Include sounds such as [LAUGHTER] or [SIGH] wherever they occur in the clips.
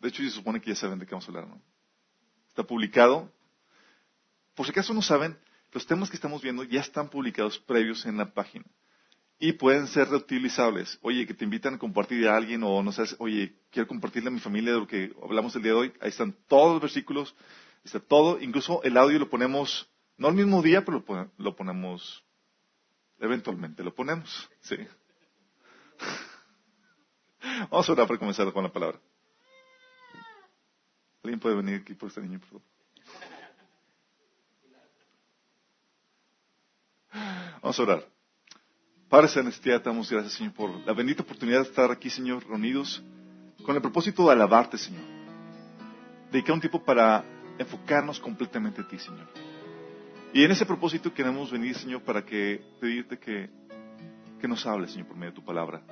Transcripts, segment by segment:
De hecho, se supone que ya saben de qué vamos a hablar, ¿no? Está publicado. Por si acaso no saben, los temas que estamos viendo ya están publicados previos en la página. Y pueden ser reutilizables. Oye, que te invitan a compartir a alguien o no sé, oye, quiero compartirle a mi familia de lo que hablamos el día de hoy. Ahí están todos los versículos, está todo. Incluso el audio lo ponemos, no al mismo día, pero lo, ponemos eventualmente, lo ponemos. Sí. [LAUGHS] Vamos a orar para comenzar con la palabra. ¿Alguien puede venir aquí por este niño, por favor? Vamos a orar. Padre Celestial, te damos gracias, Señor, por la bendita oportunidad de estar aquí, Señor, reunidos con el propósito de alabarte, Señor. Dedicar un tiempo para enfocarnos completamente en ti, Señor. Y en ese propósito queremos venir, Señor, para que pedirte que, que nos hables, Señor, por medio de tu palabra.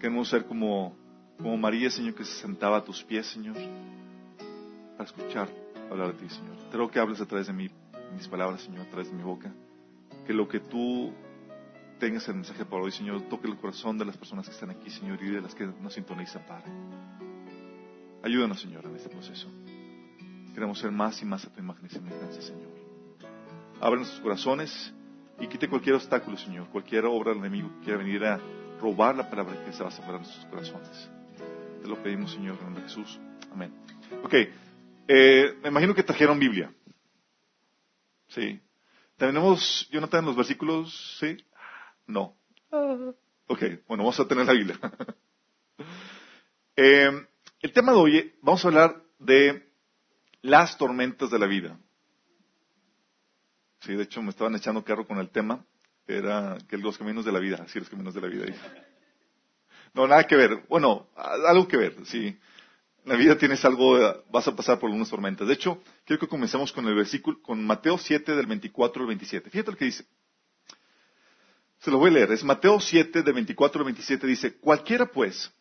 Queremos ser como, como María, Señor, que se sentaba a tus pies, Señor, para escuchar hablar de ti, Señor. Te ruego que hables a través de mí, mis palabras, Señor, a través de mi boca. Que lo que tú tengas el mensaje para hoy, Señor, toque el corazón de las personas que están aquí, Señor, y de las que nos sintonizan, Padre. Ayúdanos, Señor, en este proceso. Queremos ser más y más a tu imagen y semejanza, Señor. Abre nuestros corazones y quite cualquier obstáculo, Señor, cualquier obra del enemigo que quiera venir a robar la palabra que se va a sembrar en nuestros corazones. Te lo pedimos, Señor, en nombre de Jesús. Amén. Ok, eh, me imagino que trajeron Biblia. Sí. Tenemos, Jonathan, los versículos, ¿sí? No. Ok, bueno, vamos a tener la Biblia. [LAUGHS] Eh, el tema de hoy, vamos a hablar de las tormentas de la vida. Sí, de hecho me estaban echando carro con el tema. Era que los caminos de la vida, sí, los caminos de la vida. No, nada que ver. Bueno, algo que ver, sí. La vida tienes algo, vas a pasar por algunas tormentas. De hecho, quiero que comencemos con el versículo, con Mateo 7 del 24 al 27. Fíjate lo que dice. Se lo voy a leer. Es Mateo 7, de 24 al 27. Dice, cualquiera pues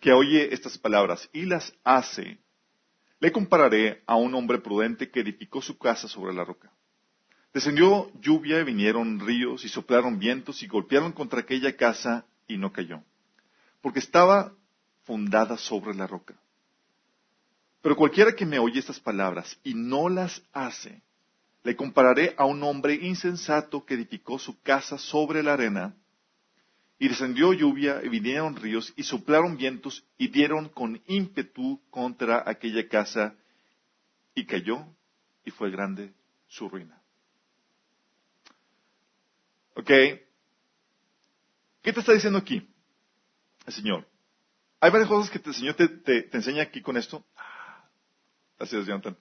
que oye estas palabras y las hace, le compararé a un hombre prudente que edificó su casa sobre la roca. Descendió lluvia y vinieron ríos y soplaron vientos y golpearon contra aquella casa y no cayó, porque estaba fundada sobre la roca. Pero cualquiera que me oye estas palabras y no las hace, le compararé a un hombre insensato que edificó su casa sobre la arena, y descendió lluvia, y vinieron ríos, y soplaron vientos, y dieron con ímpetu contra aquella casa, y cayó, y fue grande su ruina. ¿Ok? ¿Qué te está diciendo aquí el Señor? Hay varias cosas que el Señor te, enseña aquí con esto. Ah, gracias, Jonathan.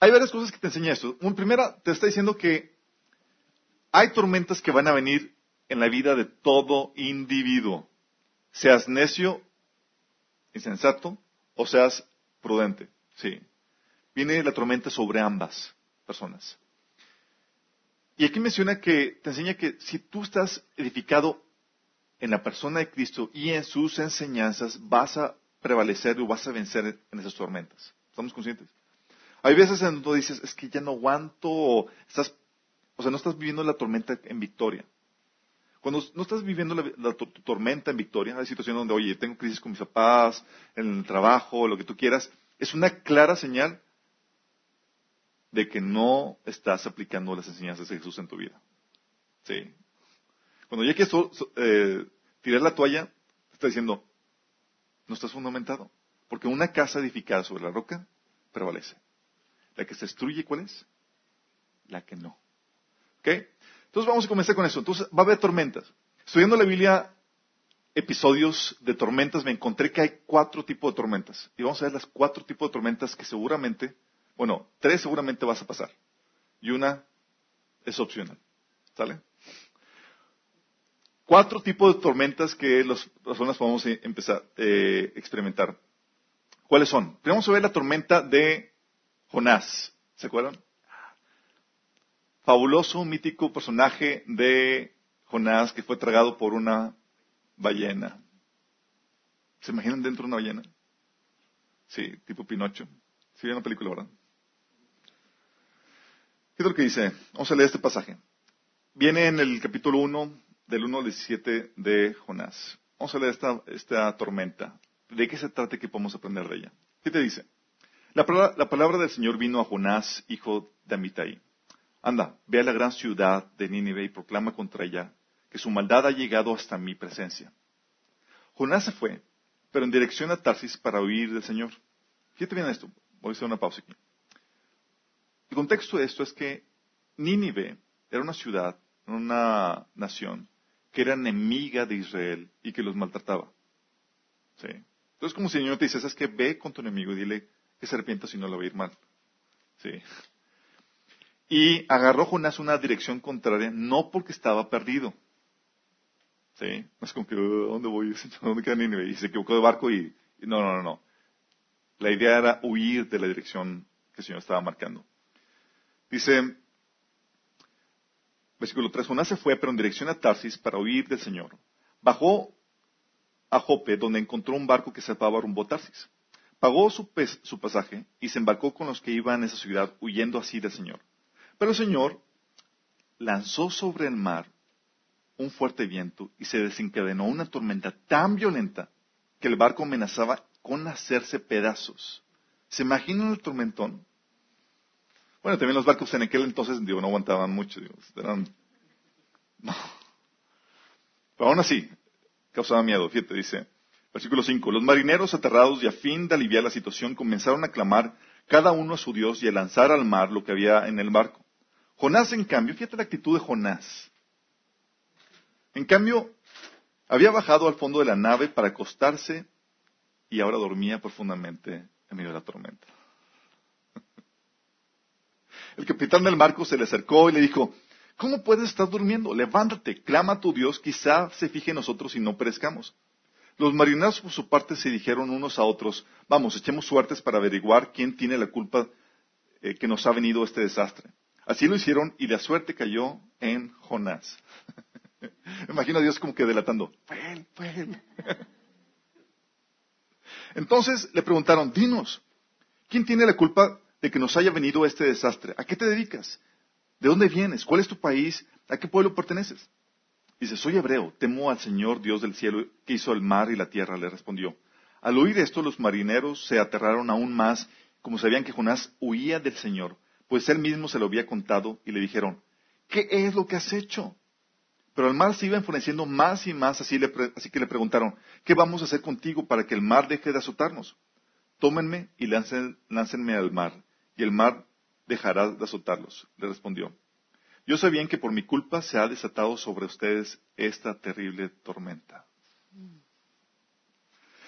Hay varias cosas que te enseña esto. Primera, te está diciendo que hay tormentas que van a venir en la vida de todo individuo. Seas necio, insensato, o seas prudente. Sí. Viene la tormenta sobre ambas personas. Y aquí menciona que te enseña que si tú estás edificado en la persona de Cristo y en sus enseñanzas, vas a prevalecer o vas a vencer en esas tormentas. ¿Estamos conscientes? Hay veces en donde dices, es que ya no aguanto, o, estás, o sea, no estás viviendo la tormenta en victoria. Cuando no estás viviendo la, tormenta en victoria, hay situaciones donde, oye, tengo crisis con mis papás, en el trabajo, lo que tú quieras, es una clara señal de que no estás aplicando las enseñanzas de Jesús en tu vida. Sí. Cuando ya quieres eh, tirar la toalla, te está diciendo, no estás fundamentado. Porque una casa edificada sobre la roca prevalece. La que se destruye, ¿cuál es? La que no. ¿Ok? Entonces vamos a comenzar con eso. Entonces va a haber tormentas. Estudiando la Biblia, episodios de tormentas, me encontré que hay cuatro tipos de tormentas. Y vamos a ver las cuatro tipos de tormentas que seguramente, bueno, tres seguramente vas a pasar. Y una es opcional. ¿Sale? Cuatro tipos de tormentas que las personas podemos empezar a eh, experimentar. ¿Cuáles son? Vamos a ver la tormenta de Jonás. ¿Se acuerdan? Fabuloso, mítico personaje de Jonás que fue tragado por una ballena. ¿Se imaginan dentro de una ballena? Sí, tipo Pinocho. Sí, una película, ¿verdad? ¿Qué es lo que dice? Vamos a leer este pasaje. Viene en el capítulo 1, del 1 al 17 de Jonás. Vamos a leer esta, esta tormenta. de qué se trata y qué podemos aprender de ella. ¿Qué te dice? La palabra, del Señor vino a Jonás, hijo de Amitai. Anda, ve a la gran ciudad de Nínive y proclama contra ella que su maldad ha llegado hasta mi presencia. Jonás se fue, pero en dirección a Tarsis para huir del Señor. Fíjate bien esto, voy a hacer una pausa aquí. El contexto de esto es que Nínive era una ciudad, una nación que era enemiga de Israel y que los maltrataba. ¿Sí? Entonces, como si el Señor te dice, es que ve con tu enemigo y dile que se arrepienta si no lo va a ir mal. ¿Sí? Y agarró Jonás una dirección contraria, no porque estaba perdido. ¿Sí? No es como que, oh, ¿dónde voy? [LAUGHS] ¿Dónde queda? Y se equivocó de barco y, y no, no, no, no. La idea era huir de la dirección que el Señor estaba marcando. Dice, versículo 3, Jonás se fue, pero en dirección a Tarsis para huir del Señor. Bajó a Jope, donde encontró un barco que zarpaba rumbo a Tarsis. Pagó su, pasaje y se embarcó con los que iban a esa ciudad, huyendo así del Señor. Pero el Señor lanzó sobre el mar un fuerte viento y se desencadenó una tormenta tan violenta que el barco amenazaba con hacerse pedazos. ¿Se imaginan el tormentón? Bueno, también los barcos en aquel entonces, digo, no aguantaban mucho, digo, eran... No. Pero aún así, causaba miedo. Fíjate, dice, versículo 5, los marineros aterrados y a fin de aliviar la situación comenzaron a clamar cada uno a su Dios y a lanzar al mar lo que había en el barco. Jonás, en cambio, fíjate la actitud de Jonás. En cambio, había bajado al fondo de la nave para acostarse y ahora dormía profundamente en medio de la tormenta. El capitán del barco se le acercó y le dijo, ¿cómo puedes estar durmiendo? Levántate, clama a tu Dios, quizá se fije en nosotros y no perezcamos. Los marineros por su parte se dijeron unos a otros, vamos, echemos suertes para averiguar quién tiene la culpa eh, que nos ha venido este desastre. Así lo hicieron y la suerte cayó en Jonás. [LAUGHS] Imagino a Dios como que delatando, fue él, [LAUGHS] Entonces le preguntaron, dinos, ¿quién tiene la culpa de que nos haya venido este desastre. ¿A qué te dedicas? ¿De dónde vienes? ¿Cuál es tu país? ¿A qué pueblo perteneces? Dice, soy hebreo, temo al Señor Dios del cielo que hizo el mar y la tierra, le respondió. Al oír esto, los marineros se aterraron aún más, como sabían que Jonás huía del Señor, pues él mismo se lo había contado, y le dijeron, ¿qué es lo que has hecho? Pero el mar se iba enfureciendo más y más, así, así que le preguntaron, ¿qué vamos a hacer contigo para que el mar deje de azotarnos? Tómenme y láncenme al mar y el mar dejará de azotarlos. Le respondió, yo sé bien que por mi culpa se ha desatado sobre ustedes esta terrible tormenta.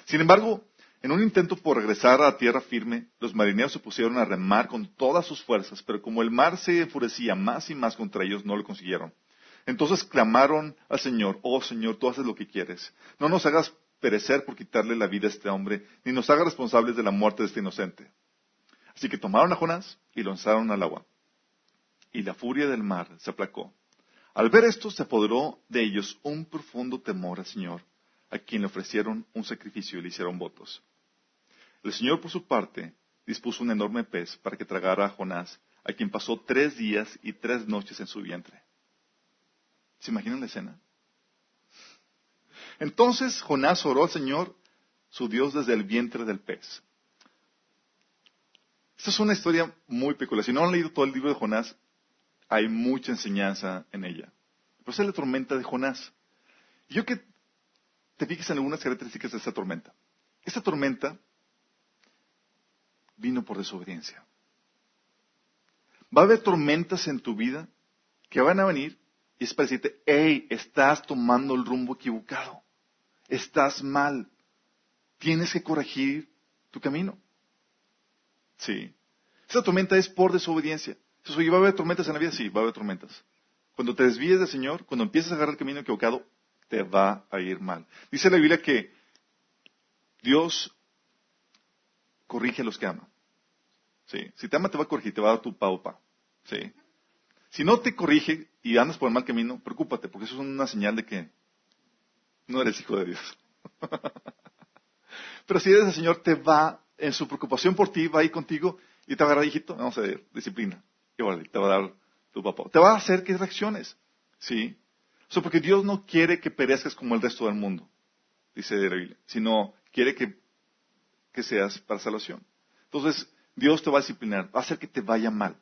Sin embargo, en un intento por regresar a tierra firme, los marineros se pusieron a remar con todas sus fuerzas, pero como el mar se enfurecía más y más contra ellos, no lo consiguieron. Entonces clamaron al Señor, oh Señor, tú haces lo que quieres. No nos hagas perecer por quitarle la vida a este hombre, ni nos hagas responsables de la muerte de este inocente. Así que tomaron a Jonás y lo lanzaron al agua. Y la furia del mar se aplacó. Al ver esto se apoderó de ellos un profundo temor al Señor, a quien le ofrecieron un sacrificio y le hicieron votos. El Señor, por su parte, dispuso un enorme pez para que tragara a Jonás, a quien pasó tres días y tres noches en su vientre. ¿Se imaginan la escena? Entonces Jonás oró al Señor, su Dios, desde el vientre del pez. Esta es una historia muy peculiar. Si no han leído todo el libro de Jonás, hay mucha enseñanza en ella. Pero esa es la tormenta de Jonás. yo que te fijes en algunas características de esta tormenta. Esta tormenta vino por desobediencia. Va a haber tormentas en tu vida que van a venir y es para decirte, hey, estás tomando el rumbo equivocado. Estás mal. Tienes que corregir tu camino. Sí. Esa tormenta es por desobediencia. Entonces, ¿va a haber tormentas en la vida? Sí, va a haber tormentas. Cuando te desvíes del Señor, cuando empieces a agarrar el camino equivocado, te va a ir mal. Dice la Biblia que Dios corrige a los que ama. Sí. Si te ama, te va a corregir, te va a dar tu paupa. Sí. Si no te corrige y andas por el mal camino, preocúpate, porque eso es una señal de que no eres hijo de Dios. [LAUGHS] Pero si eres el Señor, te va en su preocupación por ti, va ahí contigo y te va a dar, hijito, vamos a ver, disciplina. Y te va a dar tu papá. Te va a hacer que reacciones. ¿Sí? O porque Dios no ere que perezcas como el resto del mundo, dice la sino quiere que que seas para salvación. Entonces, Dios te va a disciplinar, va a hacer que te vaya mal.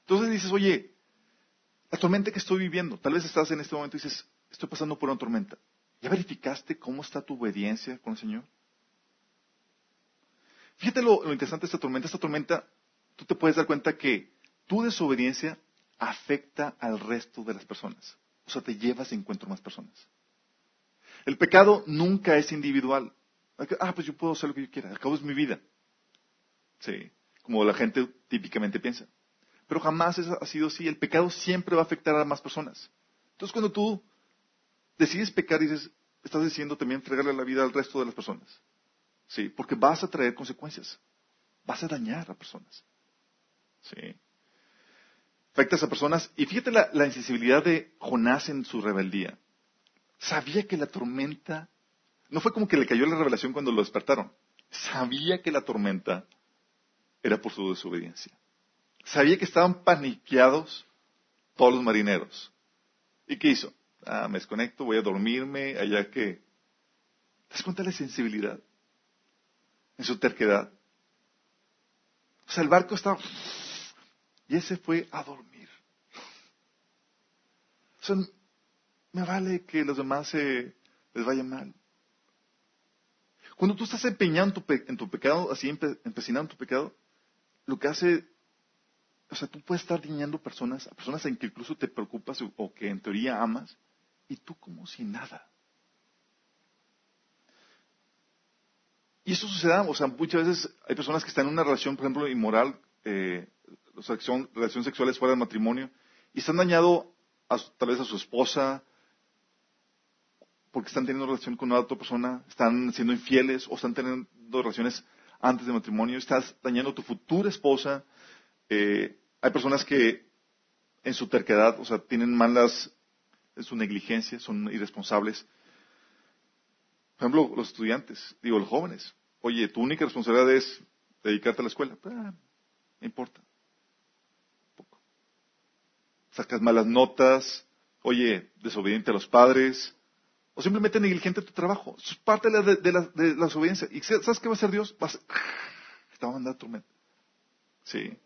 Entonces dices, oye, la tormenta que estoy viviendo, tal vez estás en este momento y dices, estoy pasando por una tormenta. ¿Ya verificaste cómo está tu obediencia con el Señor? Fíjate lo, interesante de esta tormenta. Esta tormenta, tú te puedes dar cuenta que tu desobediencia afecta al resto de las personas. O sea, te llevas de encuentro más personas. El pecado nunca es individual. Ah, pues yo puedo hacer lo que yo quiera. Al cabo es mi vida. Sí, como la gente típicamente piensa. Pero jamás ha sido así. El pecado siempre va a afectar a más personas. Entonces, cuando tú decides pecar, dices, estás diciendo también fregarle la vida al resto de las personas. Sí, porque vas a traer consecuencias. Vas a dañar a personas. Sí. Afectas a personas. Y fíjate la, la insensibilidad de Jonás en su rebeldía. Sabía que la tormenta, no fue como que le cayó la revelación cuando lo despertaron. Sabía que la tormenta era por su desobediencia. Sabía que estaban paniqueados todos los marineros. ¿Y qué hizo? Ah, me desconecto, voy a dormirme, allá que... ¿Te das cuenta de la sensibilidad? En su terquedad. O sea, el barco estaba... Y ese fue a dormir. O sea, me vale que los demás se les vaya mal. Cuando tú estás empeñado en tu, pecado, así empecinado en tu pecado, lo que hace, o sea, tú puedes estar dañando personas, a personas en que incluso te preocupas o que en teoría amas, y tú como si nada. Y eso sucede, o sea, muchas veces hay personas que están en una relación, por ejemplo, inmoral, eh, relaciones sexuales fuera del matrimonio, y están dañando a, tal vez a su esposa, porque están teniendo relación con otra persona, están siendo infieles o están teniendo relaciones antes del matrimonio, estás dañando a tu futura esposa. Eh, hay personas que en su terquedad, o sea, tienen malas en su negligencia, son irresponsables. Por ejemplo, los estudiantes, digo, los jóvenes. Oye, tu única responsabilidad es dedicarte a la escuela. Ah, no importa. Sacas malas notas. Oye, desobediente a los padres. O simplemente negligente a tu trabajo. Es parte de la, de, desobediencia. ¿Y sabes qué va a hacer Dios? Va a te va a mandar. Sí.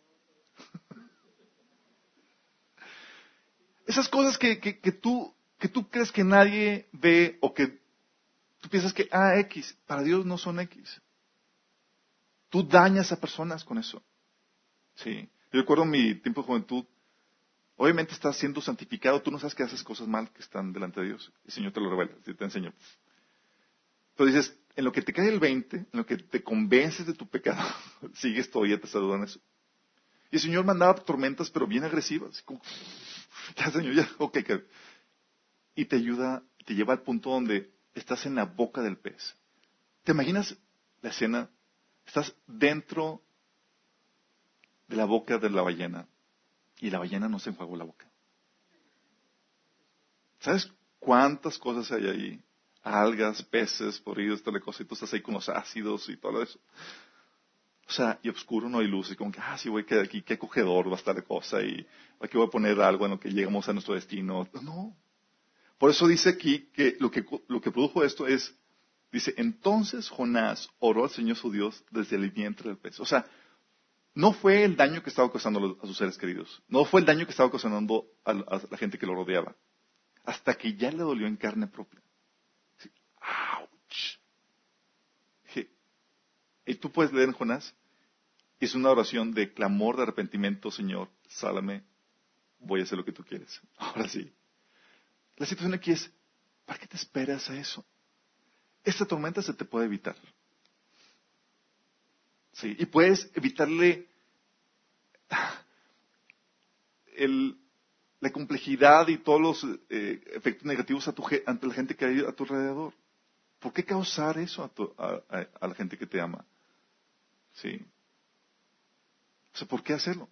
[LAUGHS] Esas cosas que, tú, que tú crees que nadie ve o que piensas que, ah, X, para Dios no son X. Tú dañas a personas con eso. Sí. Yo recuerdo mi tiempo de juventud, obviamente estás siendo santificado, tú no sabes que haces cosas mal que están delante de Dios. El Señor te lo revela, te enseño. Pero dices, en lo que te cae el 20, en lo que te convences de tu pecado, [LAUGHS] sigues todavía te saludan eso. Y el Señor mandaba tormentas, pero bien agresivas. Como, [LAUGHS] ya, Señor, ya, ok. Y te ayuda, te lleva al punto donde estás en la boca del pez. ¿Te imaginas la escena? Estás dentro de la boca de la ballena y la ballena no se enjuagó la boca. ¿Sabes cuántas cosas hay ahí? Algas, peces, podridos, tal cosa, y tú estás ahí con los ácidos y todo eso. O sea, y oscuro no hay luz, y como que, ah, sí, voy a quedar aquí, qué acogedor va a estar la cosa, y aquí voy a poner algo en lo que llegamos a nuestro destino. No. Por eso dice aquí que lo que, lo que produjo esto es, dice, entonces Jonás oró al Señor su Dios desde el vientre del pez. O sea, no fue el daño que estaba causando a sus seres queridos, no fue el daño que estaba causando a, la gente que lo rodeaba, hasta que ya le dolió en carne propia. Y tú puedes leer en Jonás, es una oración de clamor de arrepentimiento, Señor, sálame, voy a hacer lo que tú quieres. [LAUGHS] Ahora sí. La situación aquí es, ¿para qué te esperas a eso? Esta tormenta se te puede evitar. Sí, y puedes evitarle [SIGHS] la complejidad y todos los eh, efectos negativos a tu, ante la gente que hay a tu alrededor. ¿Por qué causar eso a la gente que te ama? Sí. O sea, ¿por qué hacerlo?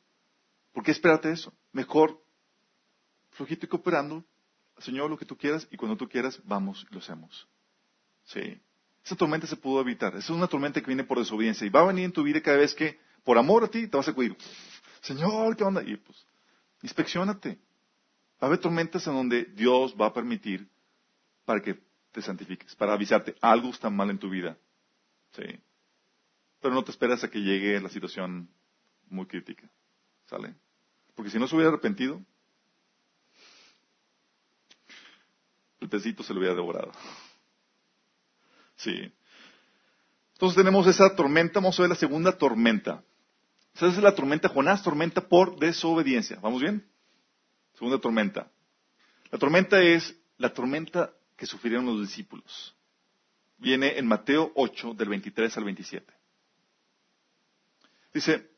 ¿Por qué esperarte eso? Mejor, flojito y cooperando, Señor, lo que tú quieras, y cuando tú quieras, vamos y lo hacemos. Sí. Esa tormenta se pudo evitar. Esa es una tormenta que viene por desobediencia. Y va a venir en tu vida cada vez que, por amor a ti, te vas a acudir. Señor, ¿qué onda? Y pues, inspeccionate. Va a haber tormentas en donde Dios va a permitir para que te santifiques, para avisarte, algo está mal en tu vida. Sí. pero no te esperas a que llegue la situación muy crítica. ¿Sale? Porque si no se hubiera arrepentido, el se lo hubiera devorado. Sí. Entonces tenemos esa tormenta, vamos a ver la segunda tormenta. Esa es la tormenta, Jonás, tormenta por desobediencia. ¿Vamos bien? Segunda tormenta. La tormenta es la tormenta que sufrieron los discípulos. Viene en Mateo 8, del 23 al 27. Dice,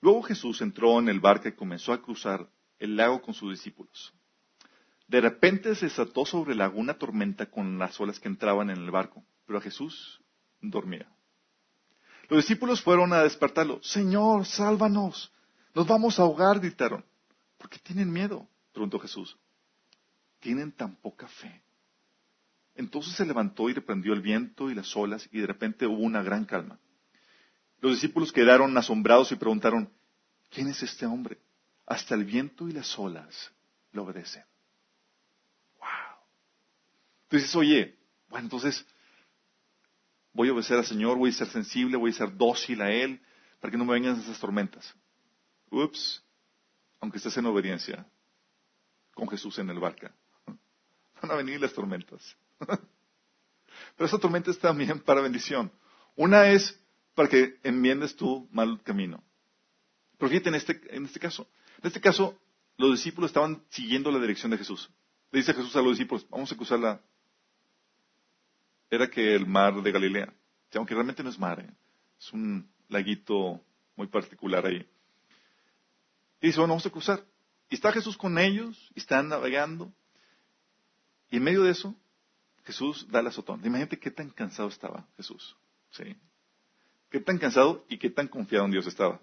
luego Jesús entró en el barco y comenzó a cruzar el lago con sus discípulos. De repente se desató sobre el lago una tormenta con las olas que entraban en el barco, pero a Jesús dormía. Los discípulos fueron a despertarlo. Señor, sálvanos. Nos vamos a ahogar, gritaron. ¿Por qué tienen miedo? preguntó Jesús. Tienen tan poca fe. Entonces se levantó y reprendió el viento y las olas y de repente hubo una gran calma. Los discípulos quedaron asombrados y preguntaron, ¿quién es este hombre? Hasta el viento y las olas le obedecen. Wow. Entonces, oye, bueno, entonces voy a obedecer al Señor, voy a ser sensible, voy a ser dócil a Él, para que no me vengan esas tormentas. Ups, aunque estés en obediencia con Jesús en el barca, [LAUGHS] van a venir las tormentas. [LAUGHS] Pero esa tormenta es también para bendición. Una es para que enmiendes tu mal camino. Pero fíjate en este, en este caso. En este caso, los discípulos estaban siguiendo la dirección de Jesús. Le dice Jesús a los discípulos, vamos a cruzar la... Era que el mar de Galilea, aunque realmente no es mar, ¿eh? es un laguito muy particular ahí. Y dice, bueno, vamos a cruzar. Y está Jesús con ellos, y están navegando. Y en medio de eso, Jesús da el azotón. Imagínate qué tan cansado estaba Jesús. ¿sí? Qué tan cansado y qué tan confiado en Dios estaba.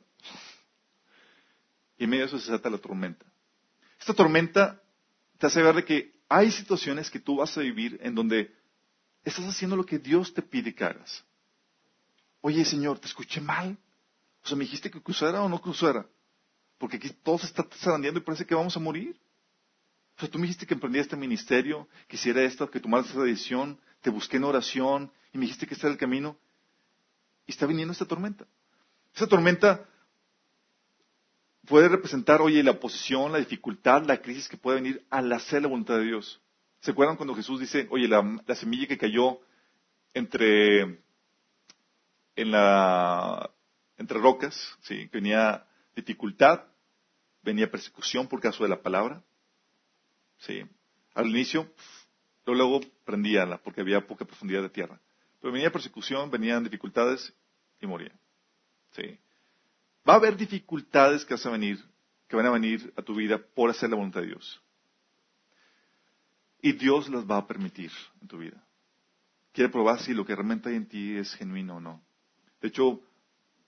Y en medio de eso se desata la tormenta. Esta tormenta te hace ver de que hay situaciones que tú vas a vivir en donde estás haciendo lo que Dios te pide que hagas. Oye, Señor, te escuché mal. O sea, me dijiste que cruzara o no cruzara. Porque aquí todo se está zarandeando y parece que vamos a morir. O sea, tú me dijiste que emprendía este ministerio, que hiciera esto, que tomaras esta decisión, te busqué en oración y me dijiste que este era el camino. Y está viniendo esta tormenta. Esta tormenta puede representar, oye, la oposición, la dificultad, la crisis que puede venir al hacer la voluntad de Dios. ¿Se acuerdan cuando Jesús dice, oye, la, semilla que cayó entre, en la, entre rocas, ¿sí? que venía dificultad, venía persecución por caso de la palabra? ¿sí? Al inicio, luego prendía porque había poca profundidad de tierra. Pero venía persecución, venían dificultades y moría. ¿sí? Va a haber dificultades que, van a venir, que van a venir a tu vida por hacer la voluntad de Dios. Y Dios las va a permitir en tu vida. Quiere probar si lo que realmente hay en ti es genuino o no. De hecho,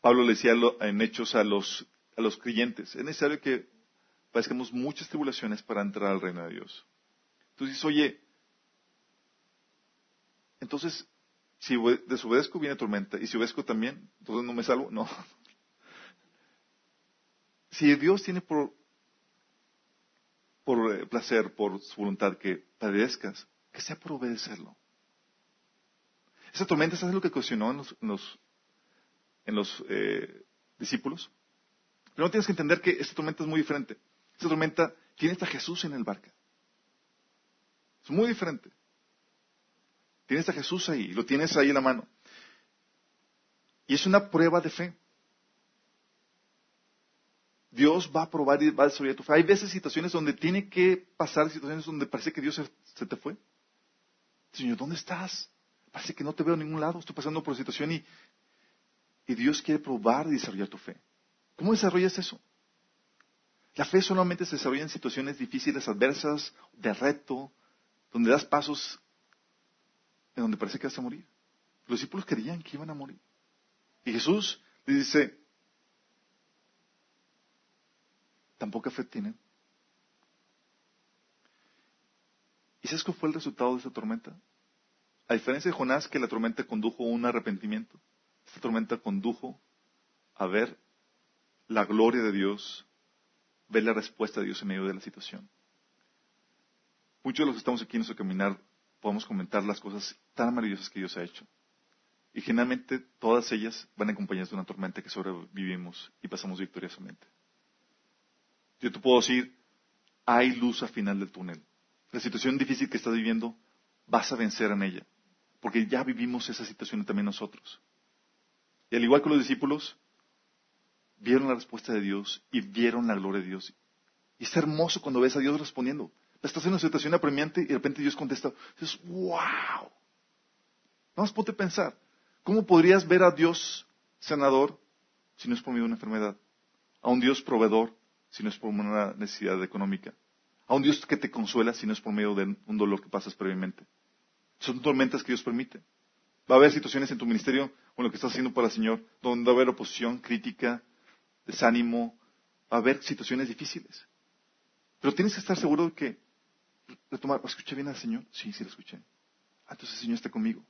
Pablo le decía en Hechos a los, a los creyentes, es necesario que padezcamos muchas tribulaciones para entrar al reino de Dios. Entonces oye, entonces, si desobedezco viene tormenta, y si obedezco también, entonces no me salvo, [LAUGHS] no. Si Dios tiene por, por eh, placer, por su voluntad que padezcas, que sea por obedecerlo. Esa tormenta, ¿sabes lo que ocasionó en los, en los, eh, discípulos? Pero no tienes que entender que esta tormenta es muy diferente. Esta tormenta tiene a Jesús en el barco. Es muy diferente. Tienes a Jesús ahí, lo tienes ahí en la mano. Y es una prueba de fe. Dios va a probar y va a desarrollar tu fe. Hay veces situaciones donde tiene que pasar situaciones donde parece que Dios se, te fue. Señor, ¿dónde estás? Parece que no te veo en ningún lado. Estoy pasando por situación y, y Dios quiere probar y desarrollar tu fe. ¿Cómo desarrollas eso? La fe solamente se desarrolla en situaciones difíciles, adversas, de reto, donde das pasos en donde parece que vas a morir. Los discípulos creían que iban a morir. Y Jesús les dice, tampoco fe tienen. ¿Y sabes cuál fue el resultado de esa tormenta? A diferencia de Jonás, que la tormenta condujo a un arrepentimiento, esta tormenta condujo a ver la gloria de Dios ver la respuesta de Dios en medio de la situación. Muchos de los que estamos aquí en nuestro caminar podemos comentar las cosas tan maravillosas que Dios ha hecho. Y generalmente todas ellas van acompañadas de una tormenta que sobrevivimos y pasamos victoriosamente. Yo te puedo decir, hay luz al final del túnel. La situación difícil que estás viviendo, vas a vencer en ella. Porque ya vivimos esa situación también nosotros. Y al igual que los discípulos, vieron la respuesta de Dios y vieron la gloria de Dios. Y es hermoso cuando ves a Dios respondiendo. Estás en una situación apremiante y de repente Dios contesta. Dices, wow. Más ponte a pensar. ¿Cómo podrías ver a Dios sanador si no es por medio una enfermedad? A un Dios proveedor si no es por una necesidad económica. A un Dios que te consuela si no es por medio de un dolor que pasas previamente. Son tormentas que Dios permite. Va a haber situaciones en tu ministerio o en lo que estás haciendo para el Señor donde va a haber oposición, crítica, desánimo, va a haber situaciones difíciles. Pero tienes que estar seguro de que retomar, ¿escuché bien al Señor? Sí, sí lo escuché. Ah, entonces el Señor está conmigo.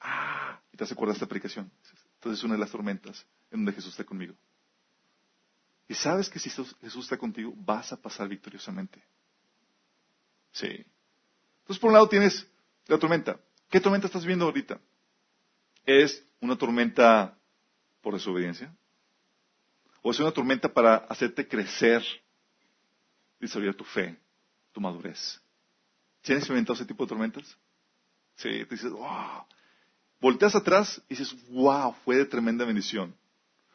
Ah, y te has acordado esta predicación. Entonces es una de las tormentas en donde Jesús está conmigo. Y sabes que si Jesús está contigo, vas a pasar victoriosamente. Sí. Entonces, por un lado tienes la tormenta. ¿Qué tormenta estás viendo ahorita? ¿Es una tormenta por desobediencia? ¿O es una tormenta para hacerte crecer y desarrollar tu fe, tu madurez? ¿Tienes experimentado ese tipo de tormentas? Sí, te dices, wow. Volteas atrás y dices, wow, fue de tremenda bendición.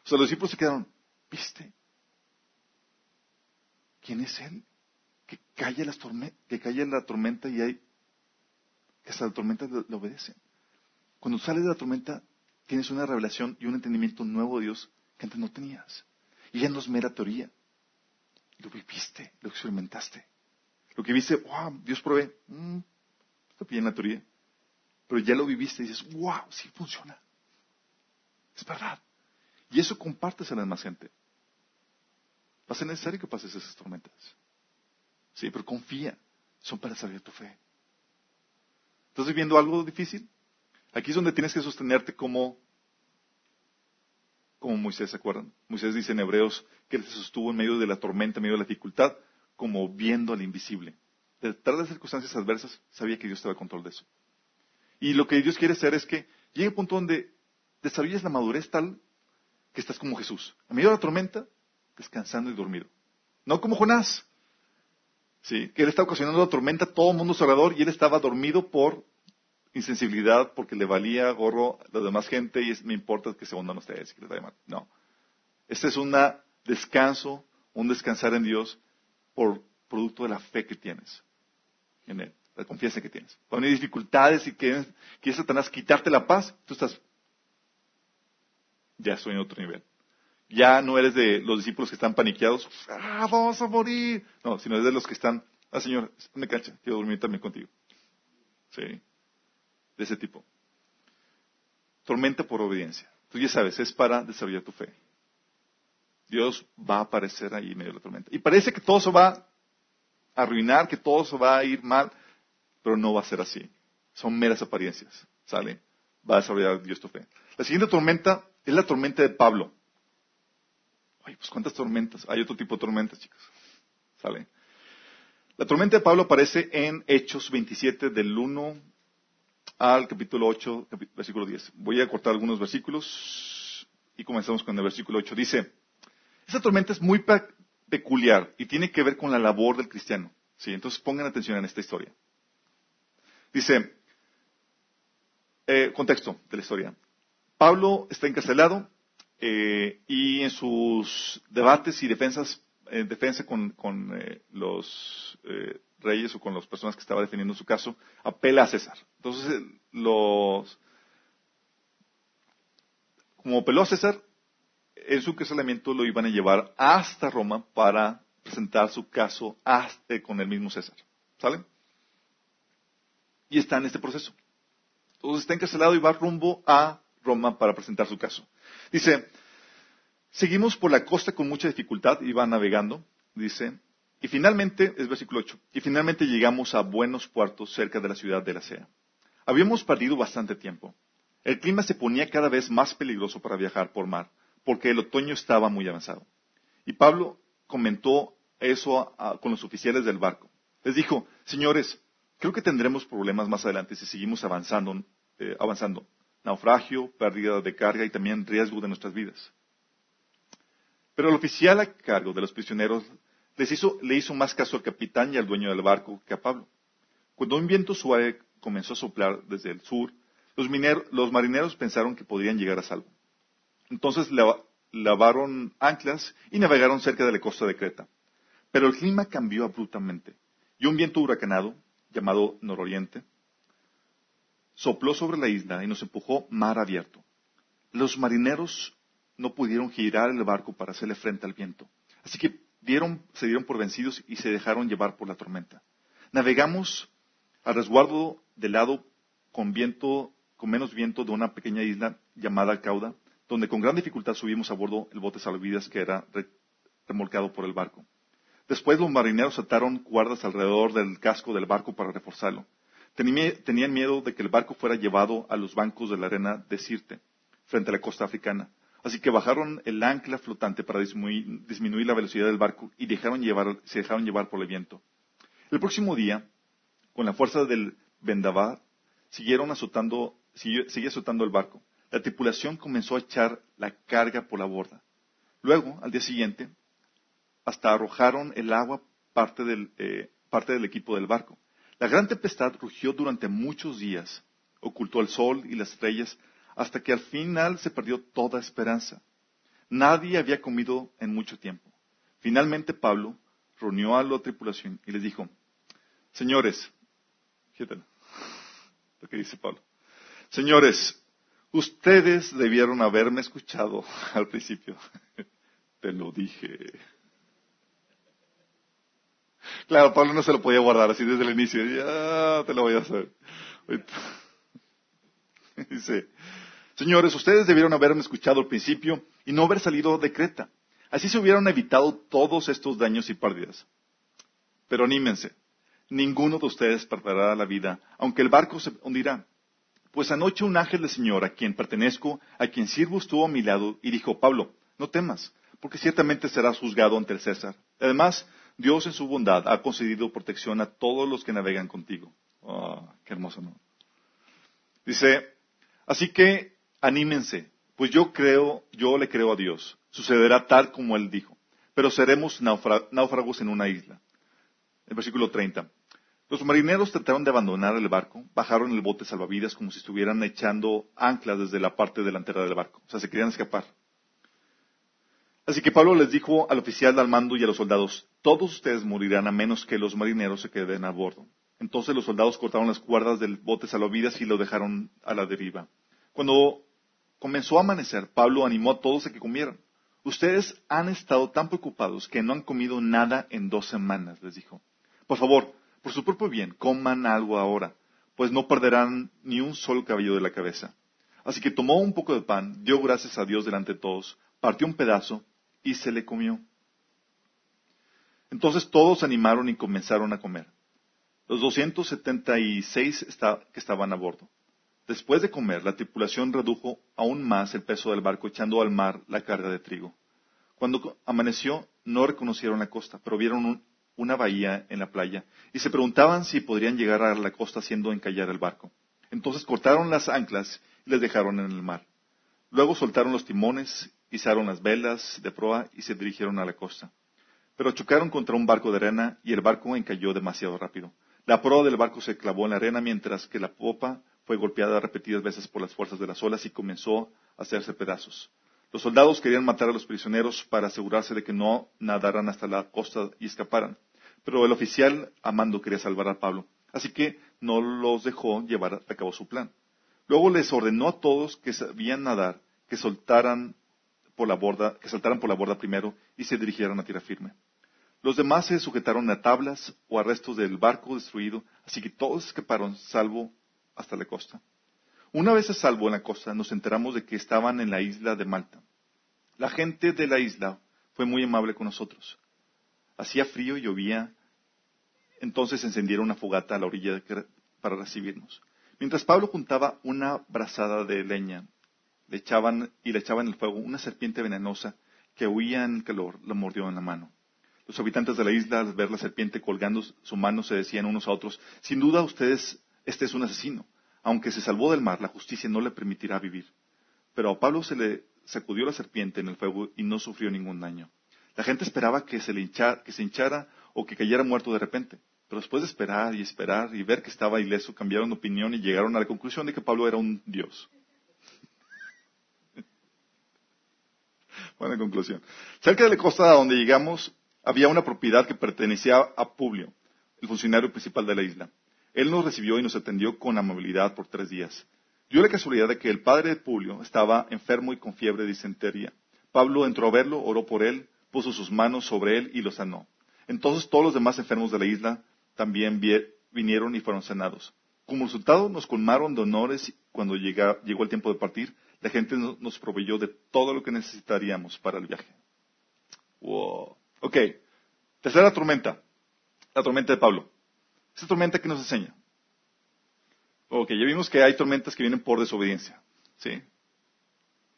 O sea, los discípulos se quedaron, ¿viste? ¿Quién es Él? Que calle, las que calle la tormenta y hay, hasta la tormenta le, obedecen. Cuando sales de la tormenta, tienes una revelación y un entendimiento nuevo de Dios que antes no tenías. Y ya no es mera teoría. Lo viviste, lo experimentaste. Lo que viste, wow, Dios provee. Mm, está bien la teoría. Pero ya lo viviste y dices, wow, sí funciona. Es verdad. Y eso compartes a la demás gente. Va a ser necesario que pases esas tormentas. Sí, pero confía. Son para salir tu fe. ¿Estás viviendo algo difícil? Aquí es donde tienes que sostenerte como, como Moisés, ¿se acuerdan? Moisés dice en Hebreos que él se sostuvo en medio de la tormenta, en medio de la dificultad, como viendo al invisible. Detrás de las circunstancias adversas, sabía que Dios estaba en control de eso. Y lo que Dios quiere hacer es que llegue a un punto donde desarrolles la madurez tal que estás como Jesús. En medio de la tormenta, descansando y dormido. No como Jonás. Sí, que él está ocasionando la tormenta a todo el mundo alrededor y él estaba dormido por insensibilidad, porque le valía gorro a la demás gente y es, me importa que se hundan ustedes. Que les No. Este es un descanso, un descansar en Dios por producto de la fe que tienes en Él, la confianza que tienes. Cuando hay dificultades y quieres, quieres Satanás quitarte la paz, tú estás, ya estoy en otro nivel. Ya no eres de los discípulos que están paniqueados, ah, vamos a morir. No, sino eres de los que están, ah, Señor, me cancha, quiero dormir también contigo. Sí, de ese tipo. Tormenta por obediencia. Tú ya sabes, es para desarrollar tu fe. Dios va a aparecer ahí en medio de la tormenta. Y parece que todo se va a arruinar, que todo se va a ir mal, pero no va a ser así. Son meras apariencias. ¿Sale? Va a desarrollar Dios tu fe. La siguiente tormenta es la tormenta de Pablo. Ay, pues cuántas tormentas. Hay otro tipo de tormentas, chicos. ¿Sale? La tormenta de Pablo aparece en Hechos 27 del 1 al capítulo 8, versículo 10. Voy a cortar algunos versículos y comenzamos con el versículo 8. Dice, esta tormenta es muy peculiar y tiene que ver con la labor del cristiano. ¿sí? Entonces pongan atención en esta historia. Dice, eh, contexto de la historia. Pablo está encarcelado eh, y en sus debates y defensas, en eh, defensa con, eh, los reyes o con las personas que estaba defendiendo su caso, apela a César. Entonces, los, como apeló a César, en su encarcelamiento lo iban a llevar hasta Roma para presentar su caso con el mismo César. ¿Sale? Y está en este proceso. Entonces está encarcelado y va rumbo a Roma para presentar su caso. Dice, seguimos por la costa con mucha dificultad, iba navegando, dice, y finalmente, es versículo 8, y finalmente llegamos a buenos puertos cerca de la ciudad de la Sea. Habíamos perdido bastante tiempo. El clima se ponía cada vez más peligroso para viajar por mar, porque el otoño estaba muy avanzado. Y Pablo comentó eso con los oficiales del barco. Les dijo, señores, creo que tendremos problemas más adelante si seguimos avanzando. Eh, avanzando. Naufragio, pérdida de carga y también riesgo de nuestras vidas. Pero el oficial a cargo de los prisioneros les hizo, le hizo más caso al capitán y al dueño del barco que a Pablo. Cuando un viento suave comenzó a soplar desde el sur, los, marineros pensaron que podrían llegar a salvo. Entonces lavaron anclas y navegaron cerca de la costa de Creta. Pero el clima cambió abruptamente y un viento huracanado, llamado nororiente, sopló sobre la isla y nos empujó mar abierto. Los marineros no pudieron girar el barco para hacerle frente al viento. Así que se dieron por vencidos y se dejaron llevar por la tormenta. Navegamos al resguardo del lado con viento, con menos viento de una pequeña isla llamada Cauda, donde con gran dificultad subimos a bordo el bote salvavidas que era remolcado por el barco. Después los marineros ataron cuerdas alrededor del casco del barco para reforzarlo. Tenían miedo de que el barco fuera llevado a los bancos de la arena de Sirte, frente a la costa africana. Así que bajaron el ancla flotante para disminuir, la velocidad del barco y se dejaron llevar por el viento. El próximo día, con la fuerza del vendaval, siguieron azotando, seguía azotando el barco. La tripulación comenzó a echar la carga por la borda. Luego, al día siguiente, hasta arrojaron el agua parte del, eh, parte del equipo del barco. La gran tempestad rugió durante muchos días, ocultó el sol y las estrellas, hasta que al final se perdió toda esperanza. Nadie había comido en mucho tiempo. Finalmente Pablo reunió a la tripulación y les dijo, señores, lo que dice Pablo, señores, ustedes debieron haberme escuchado [LAUGHS] al principio. Te lo dije. Claro, Pablo no se lo podía guardar así desde el inicio. Ya te lo voy a hacer. [LAUGHS] Dice, señores, ustedes debieron haberme escuchado al principio y no haber salido de Creta. Así se hubieran evitado todos estos daños y pérdidas. Pero anímense, ninguno de ustedes perderá la vida, aunque el barco se hundirá. Pues anoche un ángel del Señor, a quien pertenezco, a quien sirvo, estuvo a mi lado y dijo, Pablo, no temas, porque ciertamente serás juzgado ante el César. Además, Dios en su bondad ha concedido protección a todos los que navegan contigo. Oh, qué hermoso, ¿no? Dice, así que anímense, pues yo creo, yo le creo a Dios. Sucederá tal como Él dijo. Pero seremos náufragos en una isla. El versículo 30. Los marineros trataron de abandonar el barco, bajaron el bote salvavidas como si estuvieran echando anclas desde la parte delantera del barco. O sea, se querían escapar. Así que Pablo les dijo al oficial al mando y a los soldados, todos ustedes morirán a menos que los marineros se queden a bordo. Entonces los soldados cortaron las cuerdas del bote salvavidas y lo dejaron a la deriva. Cuando comenzó a amanecer, Pablo animó a todos a que comieran. Ustedes han estado tan preocupados que no han comido nada en dos semanas, les dijo. Por favor, por su propio bien, coman algo ahora, pues no perderán ni un solo cabello de la cabeza. Así que tomó un poco de pan, dio gracias a Dios delante de todos, partió un pedazo y se le comió. Entonces todos se animaron y comenzaron a comer. Los 276 que estaban a bordo. Después de comer, la tripulación redujo aún más el peso del barco echando al mar la carga de trigo. Cuando amaneció, no reconocieron la costa, pero vieron una bahía en la playa y se preguntaban si podrían llegar a la costa haciendo encallar el barco. Entonces cortaron las anclas y les dejaron en el mar. Luego soltaron los timones izaron las velas de proa y se dirigieron a la costa. Pero chocaron contra un barco de arena y el barco encalló demasiado rápido. La proa del barco se clavó en la arena mientras que la popa fue golpeada repetidas veces por las fuerzas de las olas y comenzó a hacerse pedazos. Los soldados querían matar a los prisioneros para asegurarse de que no nadaran hasta la costa y escaparan. Pero el oficial Amando quería salvar a Pablo, así que no los dejó llevar a cabo su plan. Luego les ordenó a todos que sabían nadar que soltaran por la borda, que saltaran por la borda primero y se dirigieran a tierra firme. Los demás se sujetaron a tablas o a restos del barco destruido, así que todos escaparon salvo hasta la costa. Una vez a salvo en la costa, nos enteramos de que estaban en la isla de Malta. La gente de la isla fue muy amable con nosotros. Hacía frío y llovía, entonces encendieron una fogata a la orilla para recibirnos. Mientras Pablo juntaba una brazada de leña le echaban y le echaban en el fuego una serpiente venenosa que huía en el calor, la mordió en la mano. Los habitantes de la isla, al ver la serpiente colgando su mano, se decían unos a otros, sin duda ustedes, este es un asesino. aunque se salvó del mar, la justicia no le permitirá vivir. Pero a Pablo se le sacudió la serpiente en el fuego y no sufrió ningún daño. La gente esperaba que se, le que se hinchara o que cayera muerto de repente. Pero después de esperar y esperar y ver que estaba ileso, cambiaron de opinión y llegaron a la conclusión de que Pablo era un dios. Buena conclusión. Cerca de la costa donde llegamos había una propiedad que pertenecía a Publio, el funcionario principal de la isla. Él nos recibió y nos atendió con amabilidad por tres días. Dio la casualidad de que el padre de Publio estaba enfermo y con fiebre de disentería. Pablo entró a verlo, oró por él, puso sus manos sobre él y lo sanó. Entonces todos los demás enfermos de la isla también vinieron y fueron sanados. Como resultado nos colmaron de honores cuando llegó el tiempo de partir. La gente nos proveyó de todo lo que necesitaríamos para el viaje. Wow. Ok. Tercera tormenta. La tormenta de Pablo. ¿Esta tormenta qué nos enseña? Ok, ya vimos que hay tormentas que vienen por desobediencia. ¿Sí?